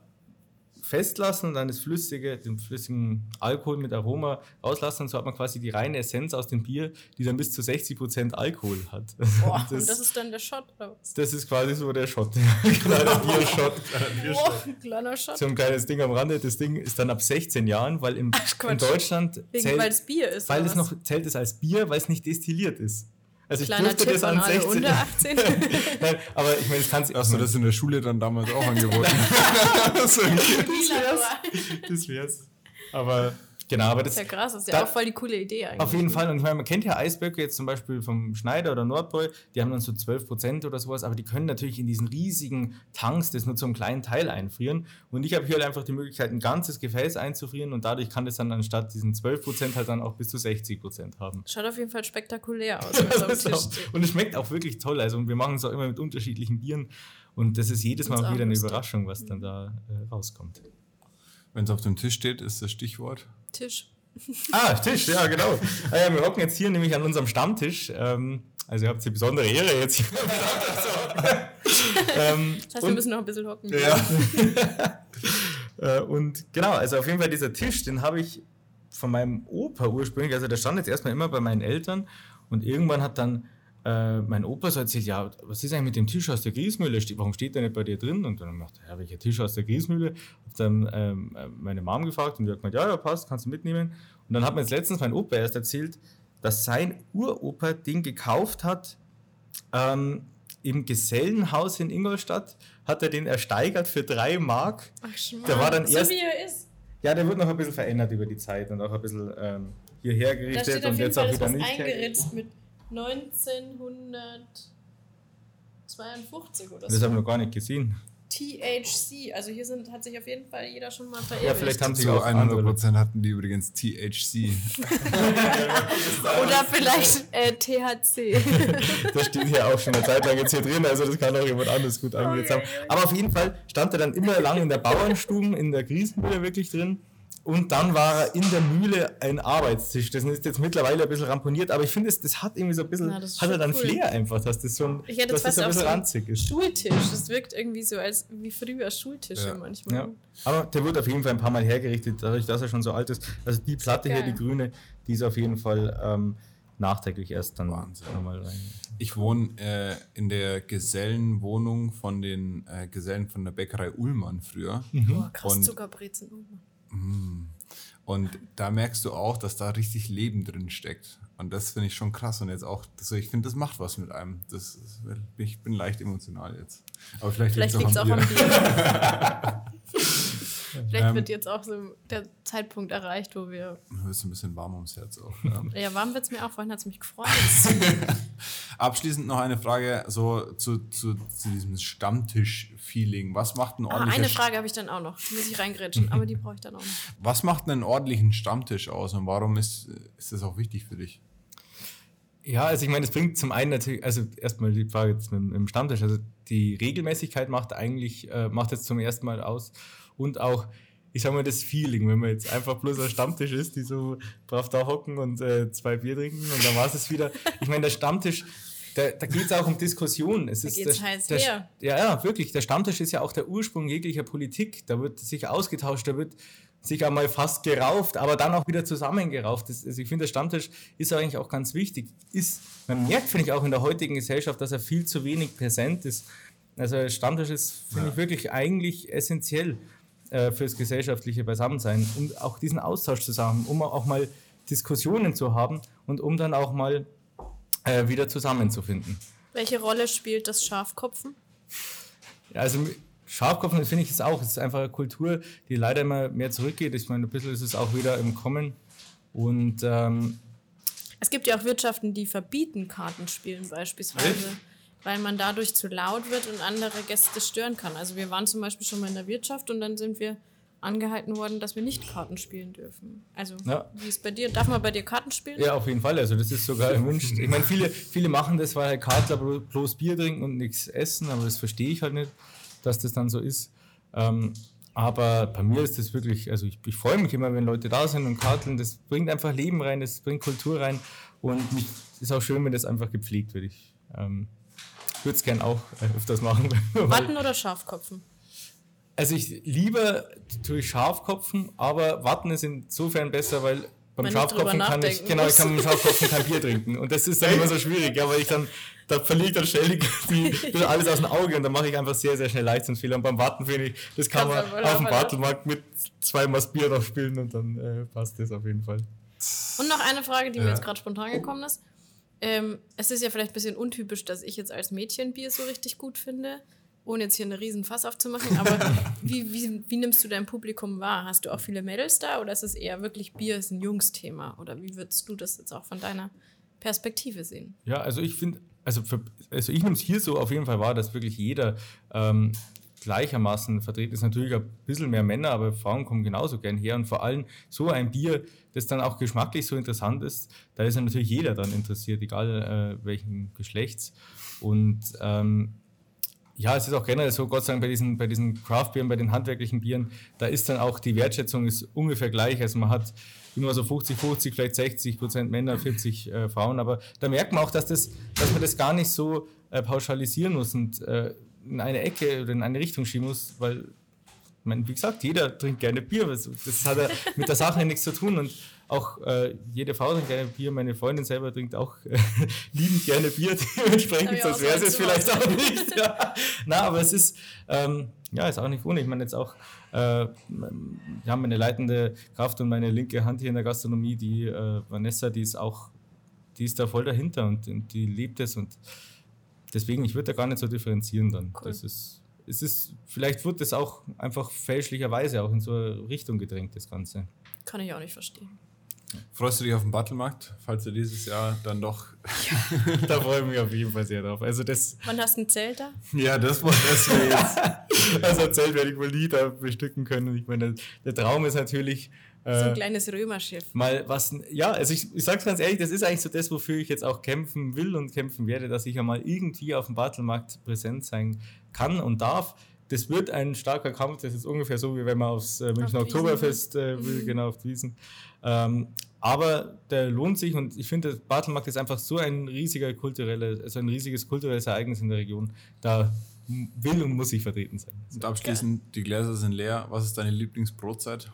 festlassen und dann das flüssige, den flüssigen Alkohol mit Aroma rauslassen. Und so hat man quasi die reine Essenz aus dem Bier, die dann bis zu 60% Alkohol hat. Boah, <laughs> das, und das ist dann der Shot? Oder? Das ist quasi so der Shot. <laughs> <laughs> kleiner Biershot. Boah, kleiner Shot. So ein kleines Ding am Rande. Das Ding ist dann ab 16 Jahren, weil im, Ach, in Deutschland Wegen, zählt, weil es Bier ist. Weil es noch zählt es als Bier, weil es nicht destilliert ist. Also ich durfte Tipp das an 16. Unter 18. <laughs> Nein, aber ich meine, das kannst du. Hast du das in der Schule dann damals auch <laughs> angeboten? <laughs> das wär's. Das wär's. Aber Genau, aber das ist ja krass, das ist ja da, auch voll die coole Idee eigentlich. Auf jeden Fall. Und ich meine, man kennt ja Eisböcke jetzt zum Beispiel vom Schneider oder Nordbräu, die haben dann so 12 Prozent oder sowas, aber die können natürlich in diesen riesigen Tanks das nur zum kleinen Teil einfrieren. Und ich habe hier halt einfach die Möglichkeit, ein ganzes Gefäß einzufrieren und dadurch kann das dann anstatt diesen 12 Prozent halt dann auch bis zu 60 Prozent haben. Schaut auf jeden Fall spektakulär aus. <laughs> und es schmeckt auch wirklich toll. Also wir machen es auch immer mit unterschiedlichen Bieren und das ist jedes Mal auch wieder eine Überraschung, was dann da äh, rauskommt. Wenn es auf dem Tisch steht, ist das Stichwort. Tisch. Ah, Tisch, ja, genau. Ah, ja, wir hocken jetzt hier nämlich an unserem Stammtisch. Ähm, also ihr habt die besondere Ehre jetzt hier. ähm, das heißt, wir müssen noch ein bisschen hocken. Ja. <laughs> Äh, und genau, also auf jeden Fall dieser Tisch, den habe ich von meinem Opa ursprünglich, also der stand jetzt erstmal immer bei meinen Eltern und irgendwann hat dann äh, mein Opa so erzählt, ja, was ist eigentlich mit dem Tisch aus der Griesmühle? Warum steht der nicht bei dir drin? Und dann dachte ich, ja, welcher Tisch aus der Griesmühle? Hab dann ähm, äh, meine Mom gefragt und die hat gemeint, ja, ja, passt, kannst du mitnehmen. Und dann hat mir jetzt letztens mein Opa erst erzählt, dass sein Uropa den gekauft hat ähm, im Gesellenhaus in Ingolstadt, hat er den ersteigert für drei Mark. Ach, Schmarrn. Der war dann erst, so wie er ist. Ja, der wird noch ein bisschen verändert über die Zeit und auch ein bisschen ähm, hierher gerichtet und jetzt auch wieder nicht. eingeritzt mit 1952 oder so. Das haben wir noch gar nicht gesehen. THC. Also hier sind, hat sich auf jeden Fall jeder schon mal verirrt. Ja, vielleicht haben sie auch 100 Prozent hatten die übrigens THC. <laughs> Oder vielleicht äh, THC. <laughs> das steht hier auch schon eine Zeit lang jetzt hier drin, also das kann auch jemand anderes gut angesetzt haben. Aber auf jeden Fall stand er dann immer lang in der Bauernstuben, in der Griesenmühle wirklich drin. Und dann war er in der Mühle ein Arbeitstisch. Das ist jetzt mittlerweile ein bisschen ramponiert, aber ich finde, das, das hat irgendwie so ein bisschen, Na, hat er dann cool. Flair einfach, dass das so ein, ich hätte dass das so ein bisschen so ranzig ist. Schultisch, das wirkt irgendwie so als wie früher Schultische ja. manchmal. Ja. Aber der wird auf jeden Fall ein paar Mal hergerichtet, dadurch, dass er schon so alt ist. Also die Platte hier, die grüne, die ist auf jeden Fall ähm, nachträglich erst dann nochmal rein. Ich wohne äh, in der Gesellenwohnung von den äh, Gesellen von der Bäckerei Ullmann früher. Mhm. Oh, krass, Zuckerbrezen Ullmann. Mm. Und da merkst du auch, dass da richtig Leben drin steckt. Und das finde ich schon krass. Und jetzt auch, das, ich finde, das macht was mit einem. Das, ich bin leicht emotional jetzt. Aber vielleicht, vielleicht liegt es auch, am Bier. <laughs> Vielleicht ähm, wird jetzt auch so der Zeitpunkt erreicht, wo wir. Du ist ein bisschen warm ums Herz auch. Ja, <laughs> ja warm wird es mir auch. Vorhin hat es mich gefreut. <laughs> Abschließend noch eine Frage so zu, zu, zu diesem Stammtisch-Feeling. Was macht ein ordentlicher ah, Eine Frage habe ich dann auch noch. Die muss ich reingrätschen, aber die brauche ich dann auch noch. <laughs> Was macht einen ordentlichen Stammtisch aus und warum ist, ist das auch wichtig für dich? Ja, also ich meine, es bringt zum einen natürlich, also erstmal die Frage jetzt mit, mit dem Stammtisch, also die Regelmäßigkeit macht eigentlich, äh, macht jetzt zum ersten Mal aus und auch, ich sag mal, das Feeling, wenn man jetzt einfach bloß ein Stammtisch ist, die so brav da hocken und äh, zwei Bier trinken und dann war es wieder. Ich meine, der Stammtisch, da, da geht es auch um Diskussionen. Es da geht es heiß der, her. Ja, ja, wirklich. Der Stammtisch ist ja auch der Ursprung jeglicher Politik. Da wird sich ausgetauscht, da wird sich einmal fast gerauft, aber dann auch wieder zusammengerauft. Das, also ich finde, der Stammtisch ist eigentlich auch ganz wichtig. Ist, man merkt, finde ich, auch in der heutigen Gesellschaft, dass er viel zu wenig präsent ist. Also Stammtisch ist, finde ja. ich, wirklich eigentlich essentiell äh, fürs gesellschaftliche Beisammensein, um auch diesen Austausch zu haben, um auch mal Diskussionen zu haben und um dann auch mal äh, wieder zusammenzufinden. Welche Rolle spielt das Schafkopfen? Ja, also Schafkopfen, finde ich, ist auch, es ist einfach eine Kultur, die leider immer mehr zurückgeht. Ich meine, ein bisschen ist es auch wieder im Kommen. Und ähm, es gibt ja auch Wirtschaften, die verbieten Kartenspielen beispielsweise. Weil man dadurch zu laut wird und andere Gäste stören kann. Also wir waren zum Beispiel schon mal in der Wirtschaft und dann sind wir angehalten worden, dass wir nicht Karten spielen dürfen. Also ja. wie ist bei dir? Darf man bei dir Karten spielen? Ja, auf jeden Fall. Also das ist sogar <laughs> erwünscht. Ich meine, viele, viele machen das, weil halt Kartler bloß Bier trinken und nichts essen, aber das verstehe ich halt nicht, dass das dann so ist. Ähm, aber bei mir ist das wirklich, also ich, ich freue mich immer, wenn Leute da sind und karteln. Das bringt einfach Leben rein, das bringt Kultur rein und es ist auch schön, wenn das einfach gepflegt wird. Ich, ähm, würde es gerne auch äh, öfters machen. <laughs> Watten oder Schafkopfen? Also ich liebe natürlich Schafkopfen, aber Watten ist insofern besser, weil beim Wenn Schafkopfen kann ich, genau, ich kann mit dem Schafkopfen kein Bier trinken. Und das ist dann immer so schwierig, ja, weil ich dann, da verliere ich dann ständig die, alles aus dem Auge und dann mache ich einfach sehr, sehr schnell Leistungsfehler. Und beim Watten finde ich, das kann man auf dem Wartelmarkt mit zweimal Bier noch spielen und dann äh, passt das auf jeden Fall. Und noch eine Frage, die ja. mir jetzt gerade spontan gekommen ist. Ähm, es ist ja vielleicht ein bisschen untypisch, dass ich jetzt als Mädchen Bier so richtig gut finde, ohne jetzt hier eine riesen Fass aufzumachen. Aber <laughs> wie, wie, wie nimmst du dein Publikum wahr? Hast du auch viele Mädels da oder ist es eher wirklich Bier ist ein Jungsthema? Oder wie würdest du das jetzt auch von deiner Perspektive sehen? Ja, also ich finde, also, also ich nehme es hier so auf jeden Fall wahr, dass wirklich jeder ähm, gleichermaßen vertreten ist. Natürlich ein bisschen mehr Männer, aber Frauen kommen genauso gern her. Und vor allem so ein Bier, das dann auch geschmacklich so interessant ist, da ist ja natürlich jeder dann interessiert, egal äh, welchen Geschlechts. Und ähm, ja, es ist auch generell so, Gott sei Dank, bei diesen, bei diesen Craft-Bieren, bei den handwerklichen Bieren, da ist dann auch die Wertschätzung ist ungefähr gleich. Also man hat immer so 50, 50, vielleicht 60 Prozent Männer, 40 äh, Frauen. Aber da merkt man auch, dass, das, dass man das gar nicht so äh, pauschalisieren muss. Und äh, in eine Ecke oder in eine Richtung schieben muss, weil, meine, wie gesagt, jeder trinkt gerne Bier. Das, hat ja <laughs> mit der Sache nichts zu tun und auch äh, jede Frau trinkt gerne Bier. Meine Freundin selber trinkt auch äh, <laughs> liebend gerne Bier. <laughs> Dementsprechend, sonst wäre es vielleicht auch nicht. ja. Na, aber es ist, ähm, ja, ist auch nicht ohne. Ich meine jetzt auch, äh, wir haben eine leitende Kraft und meine linke Hand hier in der Gastronomie, die äh, Vanessa, die ist auch, die ist da voll dahinter und, und die liebt es und deswegen, ich würde da gar nicht so differenzieren dann. Cool. Das ist, es ist, vielleicht wird es auch einfach fälschlicherweise auch in so eine Richtung gedrängt, das Ganze. Kann ich auch nicht verstehen. Freust du dich auf den Battlemarkt, falls du dieses Jahr dann doch. Ja. <laughs> da freue ich mich auf jeden Fall sehr drauf. Also das Wann hast du ein Zelt da? Ja, das war das jetzt. <laughs> also ein Zelt werde ich wohl nie da bestücken können. Ich meine, der Traum ist natürlich. So ein äh, kleines Römerschiff. Mal was, ja, also ich, ich sag's ganz ehrlich, das ist eigentlich so das, wofür ich jetzt auch kämpfen will und kämpfen werde, dass ich ja mal irgendwie auf dem Battlemarkt präsent sein kann und darf das wird ein starker Kampf. Das ist ungefähr so, wie wenn man aufs äh, Münchner auf Oktoberfest äh, will, mhm. genau auf Wiesen. Ähm, aber der lohnt sich und ich finde, der Bartelmarkt ist einfach so ein riesiger kulturelles, also ein riesiges kulturelles Ereignis in der Region. Da will und muss ich vertreten sein. Und abschließend, die Gläser sind leer. Was ist deine Lieblingsbrotzeit?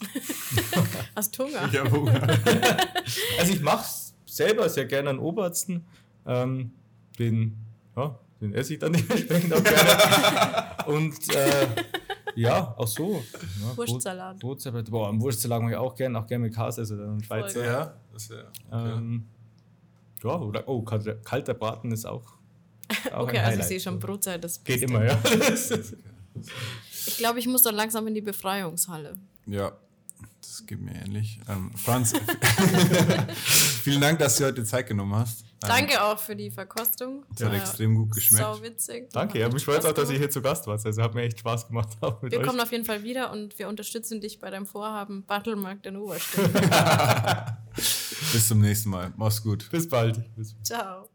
<laughs> Hast du Hunger? Ich habe Hunger. <laughs> also ich mache es selber sehr gerne an Obersten. Ähm, den, ja, den esse ich dann <laughs> dementsprechend auch gerne. und äh, ja, auch so. Ja, Wurstsalat. Brotsalat. Boah, am Wurstsalat mache ich auch gerne, auch gerne mit Käse, also dann Schweizer. Ja, das ja. Okay. Ähm, ja, oder, oh, kalter, kalter Braten ist auch. auch okay, also ich sehe schon Brotzeit. Das Geht immer, ja. ich glaube, ich muss dann langsam in die Befreiungshalle. Ja, das geht mir ähnlich. Ähm, Franz, <laughs> vielen Dank, dass du heute Zeit genommen hast. Danke auch für die Verkostung. Das hat extrem gut geschmeckt. Sau witzig. Danke, ja, mich freut auch, dass ihr hier zu Gast wart. Also hat mir echt Spaß gemacht. wir euch. kommen auf jeden Fall wieder und wir unterstützen dich bei deinem Vorhaben Battlemarkt in Oberstein. <laughs> Bis zum nächsten Mal. Mach's gut. Bis bald. Ciao.